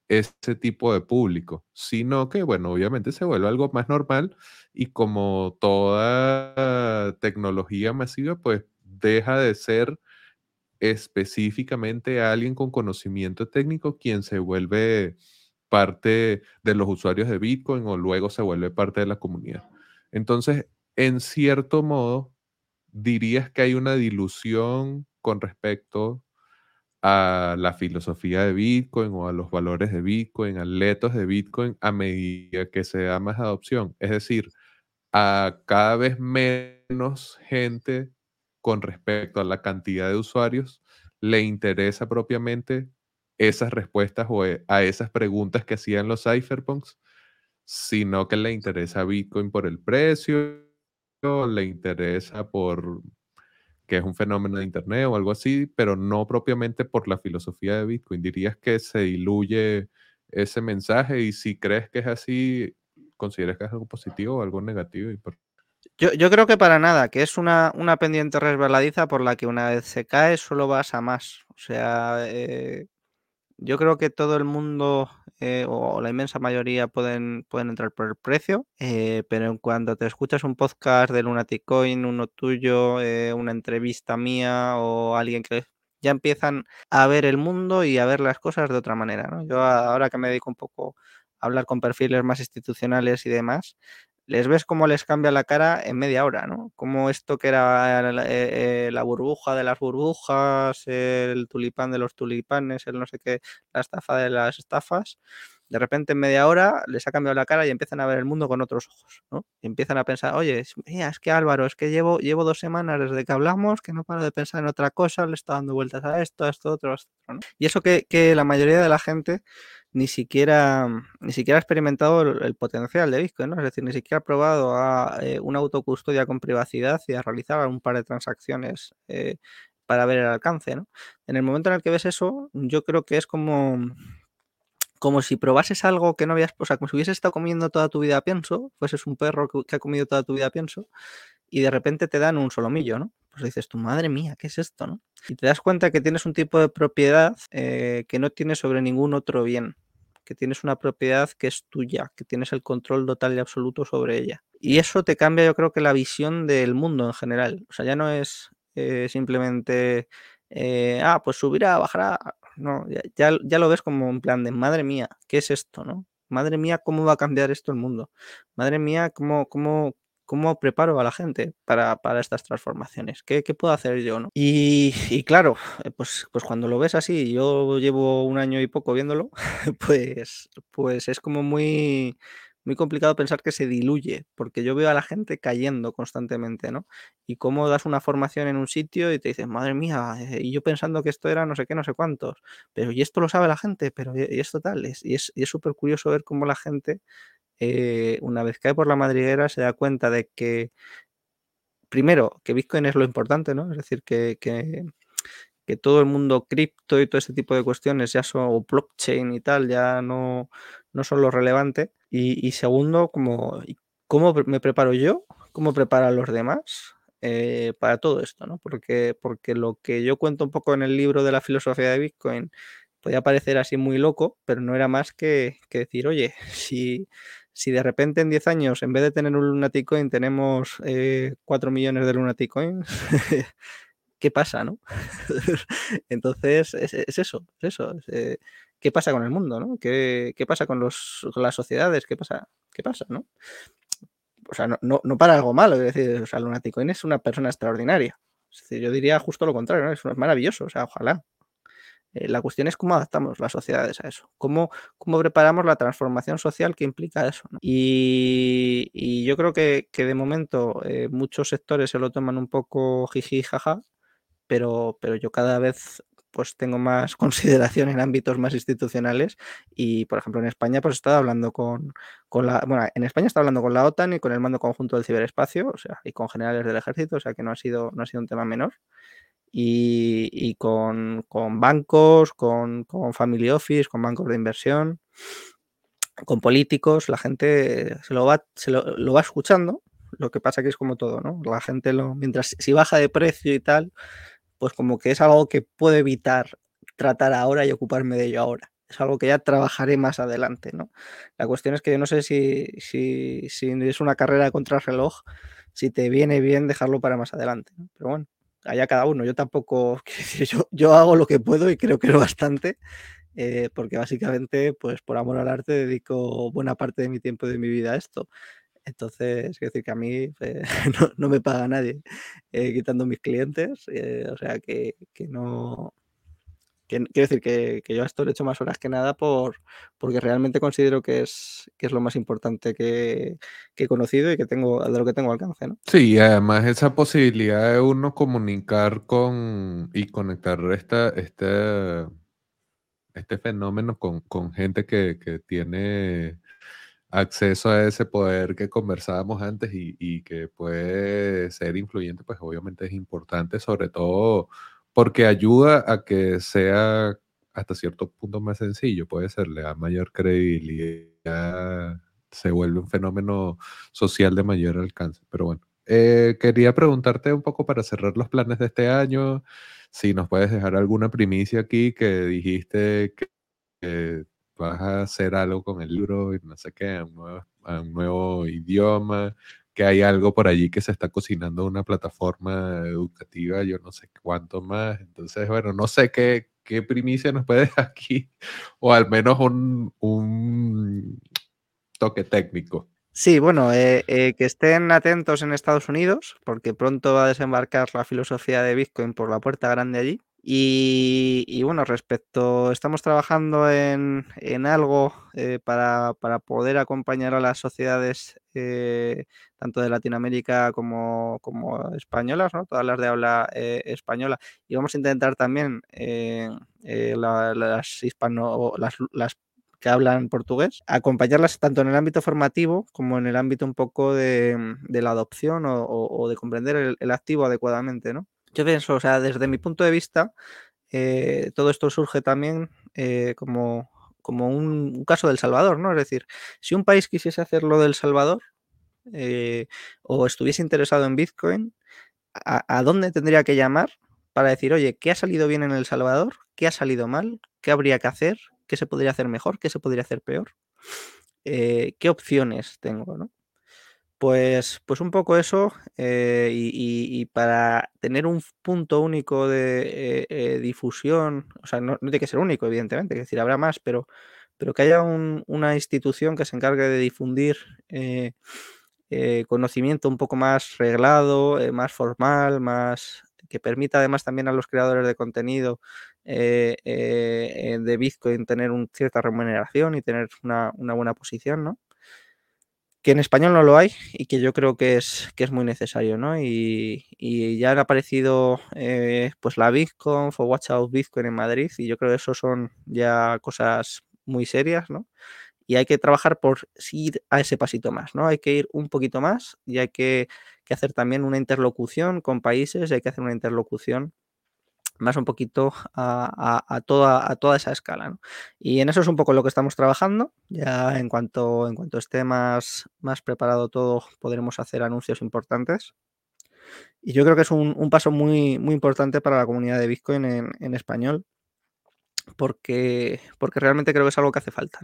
ese tipo de público, sino que, bueno, obviamente se vuelve algo más normal y como toda tecnología masiva, pues deja de ser específicamente alguien con conocimiento técnico quien se vuelve parte de los usuarios de Bitcoin o luego se vuelve parte de la comunidad. Entonces, en cierto modo, dirías que hay una dilución con respecto a la filosofía de Bitcoin o a los valores de Bitcoin, a letos de Bitcoin a medida que se da más adopción. Es decir, a cada vez menos gente con respecto a la cantidad de usuarios le interesa propiamente esas respuestas o eh, a esas preguntas que hacían los cypherpunks, sino que le interesa Bitcoin por el precio, le interesa por que es un fenómeno de Internet o algo así, pero no propiamente por la filosofía de Bitcoin. ¿Dirías que se diluye ese mensaje? Y si crees que es así, ¿consideras que es algo positivo o algo negativo? Yo, yo, creo que para nada, que es una, una, pendiente resbaladiza por la que una vez se cae solo vas a más. O sea, eh, yo creo que todo el mundo eh, o la inmensa mayoría pueden, pueden entrar por el precio, eh, pero cuando te escuchas un podcast de Lunatic Coin, uno tuyo, eh, una entrevista mía o alguien que ya empiezan a ver el mundo y a ver las cosas de otra manera. Yo ahora que me dedico un poco a hablar con perfiles más institucionales y demás, les ves cómo les cambia la cara en media hora, ¿no? Como esto que era eh, eh, la, burbuja de las burbujas, el tulipán de los tulipanes, el no sé qué, la estafa de las estafas. De repente en media hora les ha cambiado la cara y empiezan a ver el mundo con otros ojos, ¿no? Y empiezan a pensar, oye, es que Álvaro, es que llevo, llevo dos semanas desde que hablamos que no paro de pensar en otra cosa, le está dando vueltas a esto, a esto, otro, a esto, ¿no? Y eso que, que la mayoría de la gente ni siquiera, ni siquiera ha experimentado el, potencial de Bitcoin, ¿no? Es decir, ni siquiera ha probado a eh, una autocustodia con privacidad y a realizar un par de transacciones eh, para ver el alcance, ¿no? En el momento en el que ves eso, yo creo que es como, como si probases algo que no habías, o sea, como si hubieses estado comiendo toda tu vida pienso, fueses un perro que, ha comido toda tu vida pienso, y de repente te dan un solomillo, ¿no? Pues dices, tu madre mía, ¿qué es esto, no? Y te das cuenta que tienes un tipo de propiedad eh, que no tienes sobre ningún otro bien, que tienes una propiedad que es tuya, que tienes el control total y absoluto sobre ella. Y eso te cambia, yo creo que la visión del mundo en general. O sea, ya no es eh, simplemente eh, ah, pues subirá, bajará. No, ya, ya, lo ves como un plan de madre mía, ¿qué es esto? ¿no? Madre mía, ¿cómo va a cambiar esto el mundo? Madre mía, ¿cómo, cómo, cómo preparo a la gente para, para estas transformaciones? ¿Qué, ¿Qué, puedo hacer yo? ¿no? Y, y, claro, eh, pues, pues cuando lo ves así, yo llevo un año y poco viéndolo, [LAUGHS] pues, pues es como muy muy complicado pensar que se diluye, porque yo veo a la gente cayendo constantemente, ¿no? Y cómo das una formación en un sitio y te dices, madre mía, eh, y yo pensando que esto era no sé qué, no sé cuántos, pero y esto lo sabe la gente, pero y esto tal, y es súper curioso ver cómo la gente, eh, una vez cae por la madriguera, se da cuenta de que, primero, que Bitcoin es lo importante, ¿no? Es decir, que, que que todo el mundo cripto y todo ese tipo de cuestiones ya son blockchain y tal, ya no, no son lo relevante. Y, segundo, como, ¿cómo me preparo yo? ¿Cómo preparan los demás? Eh, para todo esto, ¿no? Porque, porque lo que yo cuento un poco en el libro de la filosofía de Bitcoin podía parecer así muy loco, pero no era más que, decir, oye, [LAUGHS] si, si de repente en 10 años, en vez de tener un Lunatic Coin, tenemos 4 eh, millones de Lunatic Coins, [LAUGHS] ¿qué pasa, no? [LAUGHS] Entonces, es, eso, es eso. Eh, ¿Qué pasa con el mundo, no? ¿Qué, pasa con, los, las sociedades? ¿Qué pasa? ¿Qué pasa, no? O sea, no, no, para algo malo, es decir, o sea, Lunaticoin es una persona extraordinaria. Es yo diría justo lo contrario, ¿no? Es, maravilloso, o sea, ojalá. Eh, la cuestión es cómo adaptamos las sociedades a eso, cómo, cómo preparamos la transformación social que implica eso. Y, yo creo que, de momento eh, muchos sectores se lo toman un poco jiji, jaja, pero, pero yo cada vez pues tengo más [LAUGHS] consideración en ámbitos más institucionales y, por ejemplo, en España pues he estado hablando con, con la, bueno, en España estado hablando con la OTAN y con el mando conjunto del ciberespacio, o sea, y con generales del ejército, o sea, que no ha sido, no ha sido un tema menor. Y, con, con, bancos, con, con family office, con bancos de inversión, con políticos, la gente se lo va, se lo, va escuchando, lo que pasa que es como todo, ¿no? La gente lo, mientras si baja de precio y tal, pues como que es algo que puedo evitar tratar ahora y ocuparme de ello ahora. Es algo que ya trabajaré más adelante, ¿no? La cuestión es que yo no sé si, si, si es una carrera de contrarreloj, si te viene bien dejarlo para más adelante. Pero bueno, allá cada uno. Yo tampoco, [LAUGHS] yo, yo hago lo que puedo y creo que lo bastante, eh, porque básicamente, pues por amor al arte, dedico buena parte de mi tiempo y de mi vida a esto. Entonces, quiero decir que a mí eh, [LAUGHS] no, me paga nadie eh, quitando mis clientes, eh, o sea que, no... quiero decir que, yo esto le he hecho más horas que nada por, porque realmente considero que es, que es lo más importante que, he conocido y que tengo, de lo que tengo alcance, ¿no? Sí, además esa posibilidad de uno comunicar con y conectar esta, este, este fenómeno con, gente que, que tiene acceso a ese poder que conversábamos antes y, que puede ser influyente, pues obviamente es importante, sobre todo porque ayuda a que sea hasta cierto punto más sencillo, puede ser, le da mayor credibilidad, se vuelve un fenómeno social de mayor alcance. Pero bueno, eh, quería preguntarte un poco para cerrar los planes de este año, si nos puedes dejar alguna primicia aquí que dijiste que vas a hacer algo con el libro y no sé qué, nuevo, un nuevo idioma, que hay algo por allí que se está cocinando una plataforma educativa, yo no sé cuánto más. Entonces, bueno, no sé qué, qué primicia nos puedes [LAUGHS] aquí, o al menos un, un toque técnico. Sí, bueno, eh, eh, que estén atentos en Estados Unidos, porque pronto va a desembarcar la filosofía de Bitcoin por la puerta grande allí. Y, bueno, respecto, estamos trabajando en, algo eh, para, poder acompañar a las sociedades eh, tanto de Latinoamérica como, españolas, ¿no? todas las de habla eh, española. Y vamos a intentar también las hispano, las, las que hablan portugués, acompañarlas tanto en el ámbito formativo como en el ámbito un poco de, la adopción o, de comprender el, activo adecuadamente, ¿no? Yo pienso, o sea, desde mi punto de vista, eh, todo esto surge también eh, como, como un, caso del Salvador, ¿no? Es decir, si un país quisiese hacer lo del Salvador eh, o estuviese interesado en Bitcoin, ¿a, dónde tendría que llamar para decir, oye, ¿qué ha salido bien en El Salvador? ¿Qué ha salido mal? ¿Qué habría que hacer? ¿Qué se podría hacer mejor? ¿Qué se podría hacer peor? ¿Qué opciones tengo? ¿no? Pues, pues un poco eso, eh, y, para tener un punto único de eh, eh, difusión, o sea, no, tiene que ser único, evidentemente, es decir, habrá más, pero, pero que haya una institución que se encargue de difundir conocimiento un poco más reglado, más formal, más que permita además también a los creadores de contenido de Bitcoin tener una cierta remuneración y tener una, una buena posición, ¿no? Que en español no lo hay y que yo creo que es, que es muy necesario, ¿no? Y, ya han aparecido eh, pues la Bitcoin o Watch Out Bitcoin en Madrid y yo creo que eso son ya cosas muy serias, ¿no? Y hay que trabajar por ir a ese pasito más, ¿no? Hay que ir un poquito más y hay que, que hacer también una interlocución con países, hay que hacer una interlocución más un poquito a, toda, a toda esa escala. Y en eso es un poco lo que estamos trabajando. Ya en cuanto, en cuanto esté más, más preparado todo, podremos hacer anuncios importantes. Y yo creo que es un, paso muy, muy importante para la comunidad de Bitcoin en, español, porque, porque realmente creo que es algo que hace falta.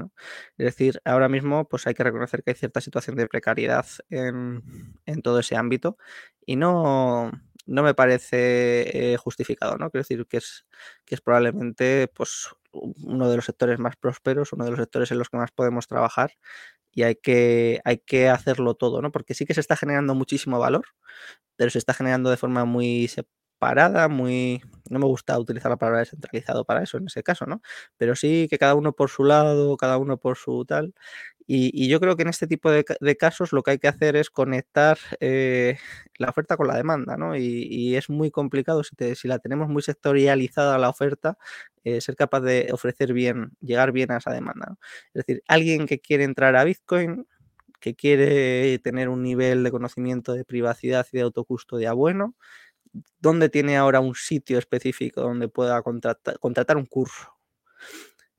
Es decir, ahora mismo pues hay que reconocer que hay cierta situación de precariedad en, en todo ese ámbito y no, no me parece eh, justificado, ¿no? Quiero decir que es, que es probablemente pues, uno de los sectores más prósperos, uno de los sectores en los que más podemos trabajar y hay que, hay que hacerlo todo, ¿no? Porque sí que se está generando muchísimo valor, pero se está generando de forma muy separada, muy... No me gusta utilizar la palabra descentralizado para eso en ese caso, ¿no? Pero sí que cada uno por su lado, cada uno por su tal. Y, yo creo que en este tipo de, casos lo que hay que hacer es conectar eh, [LAUGHS] la oferta con la demanda, ¿no? Y, es muy complicado si, la tenemos muy sectorializada la oferta, eh, ser capaz de ofrecer bien, llegar bien a esa demanda. Es decir, alguien que quiere entrar a Bitcoin, que quiere tener un nivel de conocimiento de privacidad y de autocustodia bueno, ¿dónde tiene ahora un sitio específico donde pueda contratar un curso?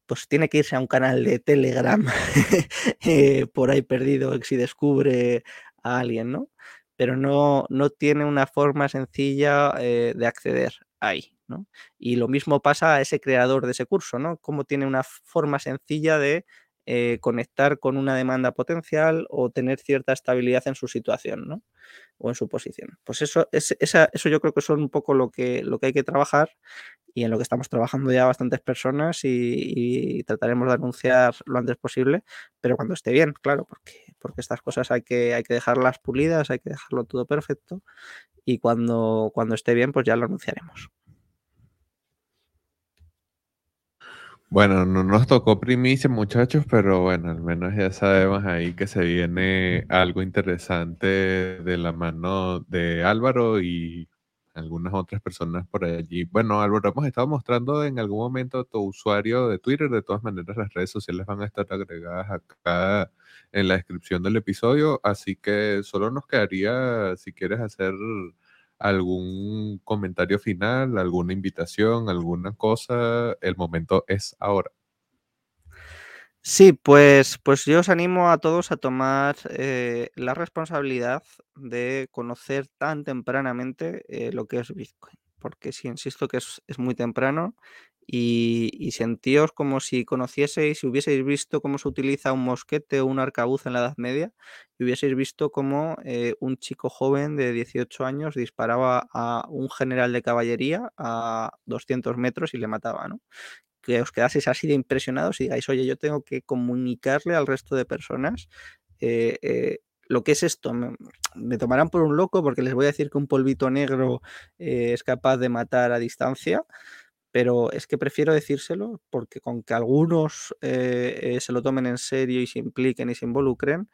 Pues tiene que irse a un canal de Telegram [LAUGHS] eh, por ahí perdido si descubre a alguien, ¿no? Pero no, no tiene una forma sencilla eh, de acceder ahí, ¿no? Y lo mismo pasa a ese creador de ese curso, ¿no? Cómo tiene una forma sencilla de eh, conectar con una demanda potencial o tener cierta estabilidad en su situación, ¿no? O en su posición. Pues eso, es, eso yo creo que son un poco lo que, lo que hay que trabajar y en lo que estamos trabajando ya bastantes personas y, trataremos de anunciar lo antes posible, pero cuando esté bien, claro, porque, porque estas cosas hay que, hay que dejarlas pulidas, hay que dejarlo todo perfecto y cuando, cuando esté bien, pues ya lo anunciaremos. Bueno, no nos tocó primicia, muchachos, pero bueno, al menos ya sabemos ahí que se viene algo interesante de la mano de Álvaro y algunas otras personas por allí. Bueno, Álvaro, hemos estado mostrando en algún momento tu usuario de Twitter. De todas maneras, las redes sociales van a estar agregadas acá en la descripción del episodio. Así que solo nos quedaría, si quieres hacer algún comentario final, alguna invitación, alguna cosa, el momento es ahora. Sí, pues, pues yo os animo a todos a tomar eh, la responsabilidad de conocer tan tempranamente eh, lo que es Bitcoin, porque sí, insisto que es, muy temprano y, sentíos como si conocieseis, si hubieseis visto cómo se utiliza un mosquete o un arcabuz en la Edad Media y hubieseis visto cómo eh, un chico joven de 18 años disparaba a un general de caballería a 200 metros y le mataba, ¿no? que os quedaseis así de impresionados y digáis, oye, yo tengo que comunicarle al resto de personas eh, eh, lo que es esto. Me, tomarán por un loco porque les voy a decir que un polvito negro es capaz de matar a distancia, pero es que prefiero decírselo porque con que algunos se lo tomen en serio y se impliquen y se involucren,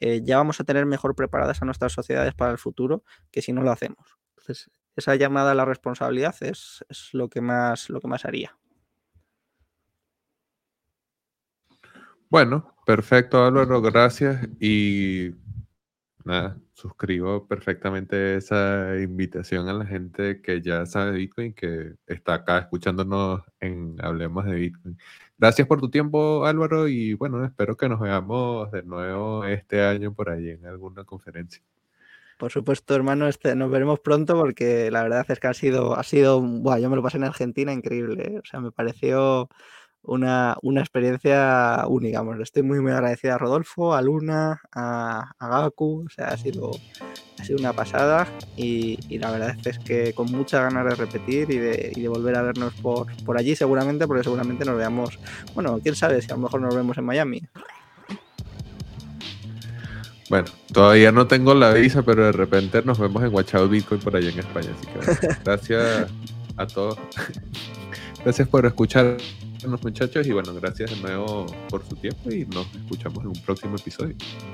ya vamos a tener mejor preparadas a nuestras sociedades para el futuro que si no lo hacemos. Entonces, esa llamada a la responsabilidad es, es lo, que más, lo que más haría. Bueno, perfecto Álvaro, gracias. Y nada, suscribo perfectamente esa invitación a la gente que ya sabe Bitcoin, que está acá escuchándonos en Hablemos de Bitcoin. Gracias por tu tiempo Álvaro y bueno, espero que nos veamos de nuevo este año por ahí en alguna conferencia. Por supuesto, hermano, este, nos veremos pronto porque la verdad es que ha sido, ha sido, bueno, yo me lo pasé en Argentina increíble, ¿eh? o sea, me pareció una, una experiencia única. Bueno, estoy muy, muy agradecida a Rodolfo, a Luna, a, a Gaku. O sea, ha sido, ha sido una pasada y, y la verdad es que con muchas ganas de repetir y de, y de volver a vernos por, por allí seguramente, porque seguramente nos veamos, bueno, quién sabe si a lo mejor nos vemos en Miami. Bueno, todavía no tengo la visa, pero de repente nos vemos en Watchout Bitcoin por allá en España. Así que [LAUGHS] gracias a todos. [LAUGHS] Gracias por escucharnos, muchachos. Y bueno, gracias de nuevo por su tiempo y nos escuchamos en un próximo episodio.